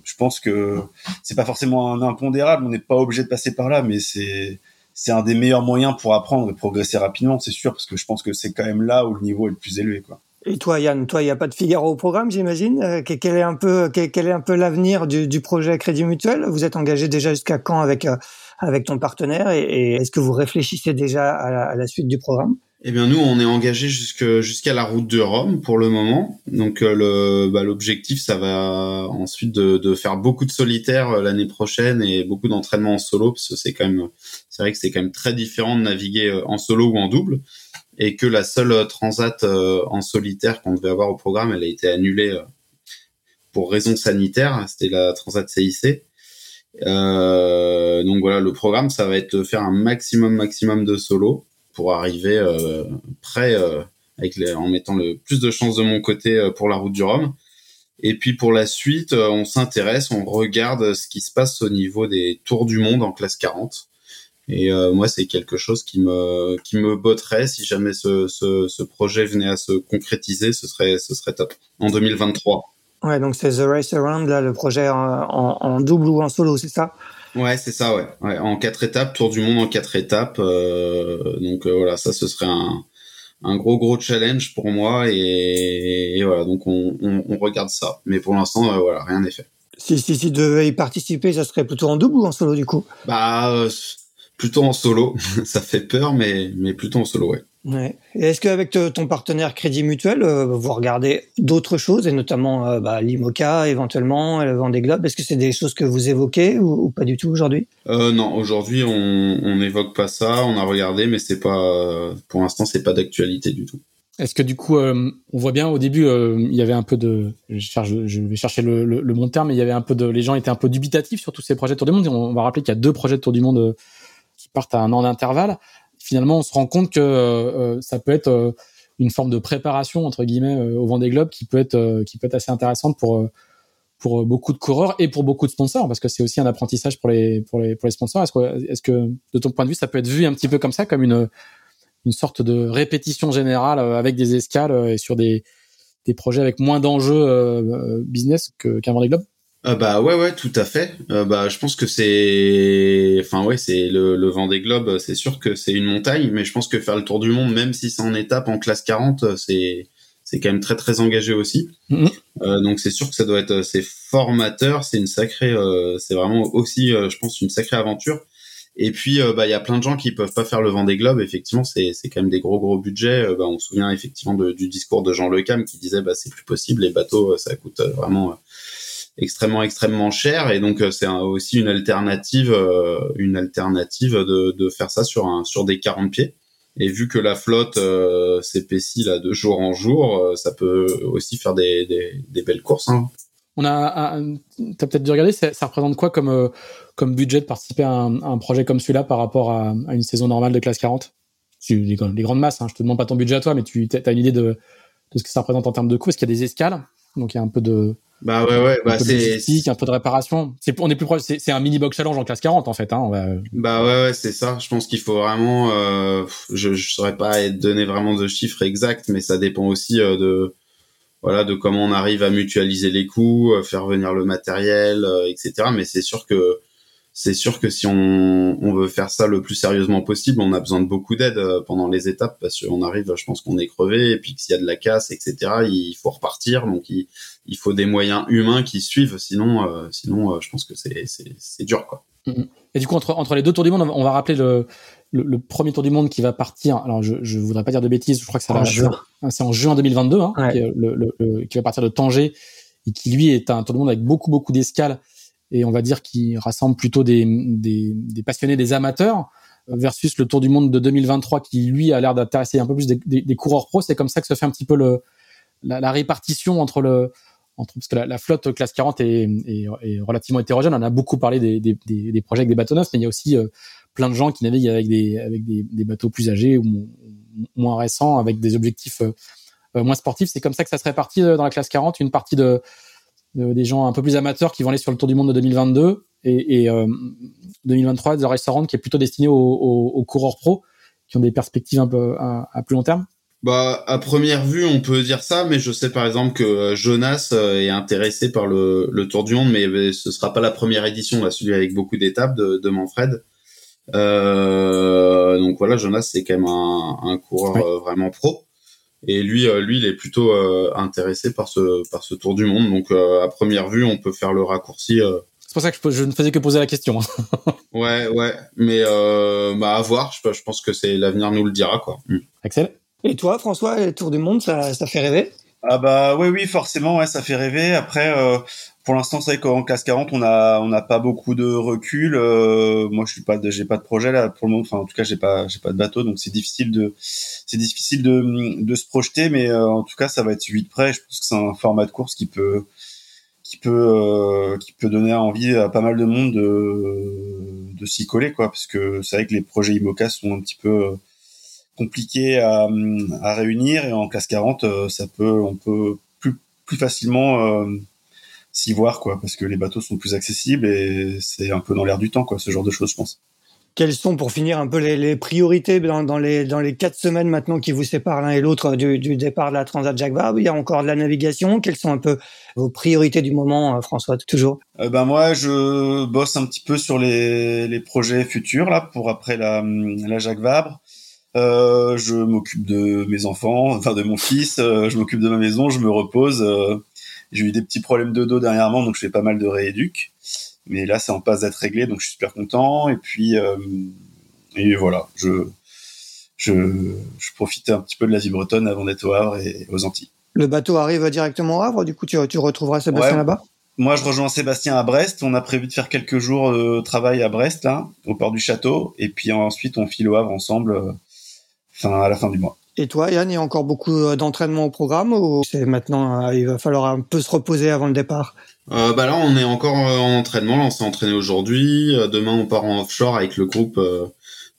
je pense que c'est pas forcément un impondérable, on n'est pas obligé de passer par là, mais c'est c'est un des meilleurs moyens pour apprendre et progresser rapidement, c'est sûr, parce que je pense que c'est quand même là où le niveau est le plus élevé. Quoi. Et toi, Yann, toi, il n'y a pas de Figaro au programme, j'imagine? Euh, quel est un peu, quel, est un peu l'avenir du, projet Crédit Mutuel? Vous êtes engagé déjà jusqu'à quand avec euh, avec ton partenaire et, est-ce que vous réfléchissez déjà à la, suite du programme? Eh bien, nous, on est engagé jusqu'à la route de Rome pour le moment. Donc, euh, bah, l'objectif, ça va ensuite de, de, faire beaucoup de solitaires euh, l'année prochaine et beaucoup d'entraînement en solo, parce que c'est quand même, c'est vrai que c'est quand même très différent de naviguer en solo ou en double, et que la seule transat en solitaire qu'on devait avoir au programme, elle a été annulée pour raisons sanitaires. C'était la transat CIC. Euh, donc voilà, le programme, ça va être de faire un maximum, maximum de solo pour arriver euh, prêt euh, avec les, en mettant le plus de chances de mon côté euh, pour la route du Rhum. Et puis pour la suite, euh, on s'intéresse, on regarde ce qui se passe au niveau des tours du monde en classe 40. Et moi, c'est quelque chose qui me qui me botterait si jamais ce, ce, ce projet venait à se concrétiser, ce serait ce serait top en 2023. Ouais, donc c'est The Race Around, là, le projet en, en, double ou en solo, c'est ça? Ouais, c'est ça, ouais. ouais. En quatre étapes, tour du monde en quatre étapes. Euh, donc euh, voilà, ça, ce serait un, un gros, gros challenge pour moi. Et, voilà, donc on, on, on, regarde ça. Mais pour l'instant, euh, voilà, rien n'est fait. Si, si, si devait y participer, ça serait plutôt en double ou en solo, du coup? Bah, euh, plutôt en solo. ça fait peur, mais, mais plutôt en solo, ouais. Ouais. est-ce qu'avec ton partenaire Crédit Mutuel, euh, vous regardez d'autres choses, et notamment euh, bah, l'IMOCA éventuellement, le Vendée Globe Est-ce que c'est des choses que vous évoquez ou, pas du tout aujourd'hui? Euh, Non, aujourd'hui on n'évoque pas ça. On a regardé, mais c'est pas, pour l'instant, c'est pas d'actualité du tout. Est-ce que du coup, on voit bien au début, il y avait un peu de, je, cherche, je vais chercher le, le, le, bon terme, mais il y avait un peu de, les gens étaient un peu dubitatifs sur tous ces projets de Tour du Monde. On va rappeler qu'il y a deux projets de Tour du Monde partent à un an d'intervalle finalement, on se rend compte que euh, euh, ça peut être euh, une forme de préparation entre guillemets au Vendée Globe qui peut être qui peut être assez intéressante pour pour beaucoup de coureurs et pour beaucoup de sponsors parce que c'est aussi un apprentissage pour les pour les pour les sponsors. Est-ce que est-ce que de ton point de vue ça peut être vu un petit peu comme ça comme une une sorte de répétition générale avec des escales et sur des des projets avec moins d'enjeux business qu'un Vendée Globe? Euh, bah ouais ouais tout à fait. Euh, bah je pense que c'est enfin ouais c'est le le Vendée Globe c'est sûr que c'est une montagne mais je pense que faire le tour du monde même si c'est en étape en classe 40 c'est c'est quand même très très engagé aussi. Euh, donc c'est sûr que ça doit être c'est formateur, c'est une sacrée euh, c'est vraiment aussi je pense une sacrée aventure. Et puis bah il y a plein de gens qui peuvent pas faire le Vendée Globe effectivement c'est c'est quand même des gros gros budgets bah on se souvient effectivement du discours de Jean Le Cam qui disait bah c'est plus possible les bateaux ça coûte vraiment extrêmement extrêmement cher. Et donc euh, c'est aussi une alternative euh, une alternative de, de faire ça sur un sur des 40 pieds. Et vu que la flotte euh, s'épaissit là de jour en jour ça peut aussi faire des, des, belles courses. Hein. on a t'as peut-être dû regarder ça, représente quoi comme comme budget de participer à un, projet comme celui-là par rapport à, une saison normale de classe 40 les, les grandes masses hein, je te demande pas ton budget à toi mais tu as une idée de, de ce que ça représente en termes de coût est-ce qu'il y a des escales? Donc il y a un peu de bah ouais ouais bah c'est un peu de réparation. C'est on est plus proche c'est un mini box challenge en classe 40 en fait hein, Bah ouais ouais, c'est ça. Je pense qu'il faut vraiment euh, je je saurais pas donner vraiment de chiffres exacts mais ça dépend aussi euh, de voilà de comment on arrive à mutualiser les coûts, euh, faire venir le matériel etc. mais c'est sûr que c'est sûr que si on, on, veut faire ça le plus sérieusement possible, on a besoin de beaucoup d'aide pendant les étapes parce qu'on arrive, je pense qu'on est crevé et puis s'il y a de la casse, etc. Il faut repartir, donc il, il faut des moyens humains qui suivent, sinon, euh, sinon, euh, je pense que c'est c'est dur quoi. Mm-hmm. Et du coup, entre, entre les deux tours du monde, on va rappeler le, le, premier tour du monde qui va partir. Alors, je, je voudrais pas dire de bêtises, je crois que ça va. C'est en juin 2022, hein, qui, le, le, qui va partir de Tanger et qui lui est un tour du monde avec beaucoup beaucoup d'escales et on va dire qui rassemble plutôt des, des, des, passionnés, des amateurs versus le Tour du Monde de 2023 qui lui a l'air d'intéresser un peu plus des, des, des coureurs pros. C'est comme ça que se fait un petit peu le, la, la répartition entre le parce que la, flotte classe 40 est, est, relativement hétérogène. On a beaucoup parlé des, des, des, projets avec des bateaux neufs, mais il y a aussi euh, plein de gens qui naviguent avec des, avec des, bateaux plus âgés ou moins récents, avec des objectifs euh, euh, moins sportifs. C'est comme ça que ça se répartit dans la classe 40. Une partie de, des gens un peu plus amateurs qui vont aller sur le Tour du Monde de 2022 et, et 2023 The restaurants qui est plutôt destiné aux, aux, coureurs pro qui ont des perspectives un peu à plus long terme. Bah, à première vue, on peut dire ça, mais je sais par exemple que euh, Jonas euh, est intéressé par le, le Tour du Monde, mais ce sera pas la première édition, là, celui avec beaucoup d'étapes de, de Manfred. Euh, donc voilà, Jonas c'est quand même un, un coureur euh, vraiment pro. Et lui, lui, il est plutôt intéressé par ce par ce tour du monde. Donc à première vue, on peut faire le raccourci. C'est pour ça que je, ne faisais que poser la question. Hein. ouais, ouais, mais bah à voir. Je, je pense que c'est l'avenir nous le dira quoi. Mm. Axel? Et toi, François, le tour du monde, ça, ça fait rêver? Ah bah oui oui forcément ouais ça fait rêver après euh, pour l'instant c'est qu'en classe 40 on a on n'a pas beaucoup de recul euh, moi je suis pas j'ai pas de projet là pour le moment enfin en tout cas j'ai pas j'ai pas de bateau donc c'est difficile de c'est difficile de, de se projeter mais euh, en tout cas ça va être 8 près je pense que c'est un format de course qui peut qui peut qui peut donner envie à pas mal de monde de de s'y coller quoi parce que c'est vrai que les projets IMOCA sont un petit peu compliqué à, à, réunir et en classe 40 euh, ça peut on peut plus plus facilement euh, s'y voir quoi parce que les bateaux sont plus accessibles et c'est un peu dans l'air du temps quoi ce genre de choses je pense. Quelles sont pour finir un peu les, les priorités dans, dans, les dans les quatre semaines maintenant qui vous séparent l'un et l'autre du, du, départ de la Transat Jacques Vabre Il y a encore de la navigation. Quelles sont un peu vos priorités du moment, euh, François Toujours? Euh, ben moi, je bosse un petit peu sur les, les projets futurs là pour après la, la Jacques Vabre. Euh, je m'occupe de mes enfants, enfin de mon fils, euh, je m'occupe de ma maison, je me repose. Euh, j'ai eu des petits problèmes de dos dernièrement, donc je fais pas mal de rééduc. Mais là, c'est en passe d'être réglé, donc je suis super content. Et puis, et voilà, je, je, je profite un petit peu de la vie bretonne avant d'être au Havre et aux Antilles. Le bateau arrive directement au Havre, du coup, tu, tu retrouveras Sébastien là-bas? Moi, je rejoins Sébastien à Brest. On a prévu de faire quelques jours de travail à Brest, là, au port du château. Et puis ensuite, on file au Havre ensemble à la fin du mois. Et toi, Yann, il y a encore beaucoup euh, d'entraînement au programme ou c'est maintenant, euh, il va falloir un peu se reposer avant le départ? Euh, bah là, on est encore en entraînement. Là, on s'est entraîné aujourd'hui. Demain, on part en offshore avec le groupe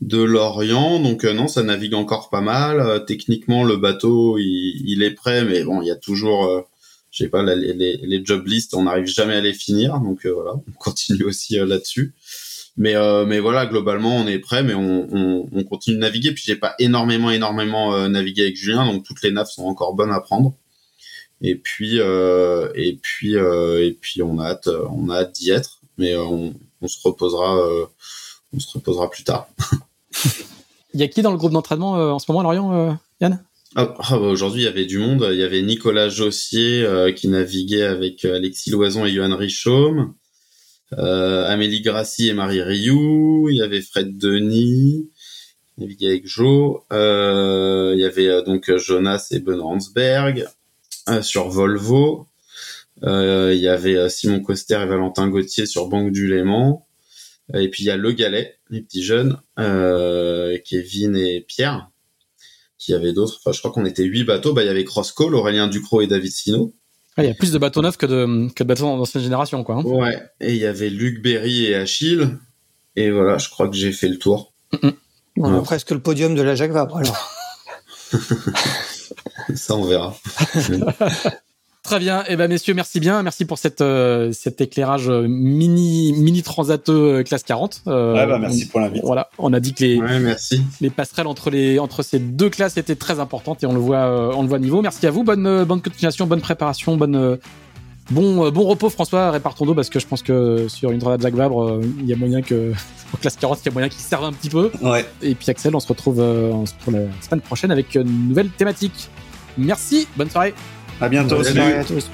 de Lorient. Donc non, ça navigue encore pas mal. techniquement, le bateau, il, est prêt, mais bon, il y a toujours, je sais pas, les, les, les job lists, on n'arrive jamais à les finir. Donc voilà, on continue aussi là-dessus. Mais euh, mais voilà, globalement, on est prêt, mais on, on, on continue de naviguer. Puis j'ai pas énormément énormément euh, navigué avec Julien, donc toutes les naves sont encore bonnes à prendre. Et puis euh, et puis euh, et puis on a hâte on a hâte d'y être, mais on, on se reposera on se reposera plus tard. Il y a qui dans le groupe d'entraînement en ce moment, Lorient, Yann? Ah, ah, bah, aujourd'hui, il y avait du monde. Il y avait Nicolas Jossier qui naviguait avec Alexis Loison et Johan Richaume euh, Amélie Grassi et Marie Rioux, il y avait Fred Denis, navigué avec Joe, euh, il y avait euh, donc Jonas et Ben Ransberg sur Volvo, il y avait Simon Coster et Valentin Gauthier sur Banque du Léman, et puis il y a Le Galet, les petits jeunes, Kevin et Pierre, qui avaient d'autres, enfin je crois qu'on était huit bateaux, bah il y avait Crosscall, Aurélien Ducrot et David Sino, il y a plus de bateaux neufs que de, que de bateaux d'ancienne génération, quoi. Hein. Ouais. Et il y avait Luc Berry et Achille. Et voilà, je crois que j'ai fait le tour. On a presque le podium de la Jacques Vabre, alors? Ça, on verra. Très bien. Eh ben, messieurs, merci bien. Merci pour cette, euh, cet éclairage euh, mini, mini transateux euh, classe 40. Euh, ouais, bah, merci pour l'invite. Voilà. On a dit que les, ouais, merci. les passerelles entre les, entre ces deux classes étaient très importantes et on le voit, on le voit à niveau. Merci à vous. Bonne, bonne continuation, bonne préparation, bonne, bon, bon repos, François. Répartons d'eau parce que je pense que sur une transat Jacques Vabre, il y a moyen que, en classe 40, il y a moyen qu'il serve un petit peu. Ouais. Et puis, Axel, on se retrouve, on se retrouve la semaine prochaine avec une nouvelle thématique. Merci. Bonne soirée. À bientôt. Salut à tous.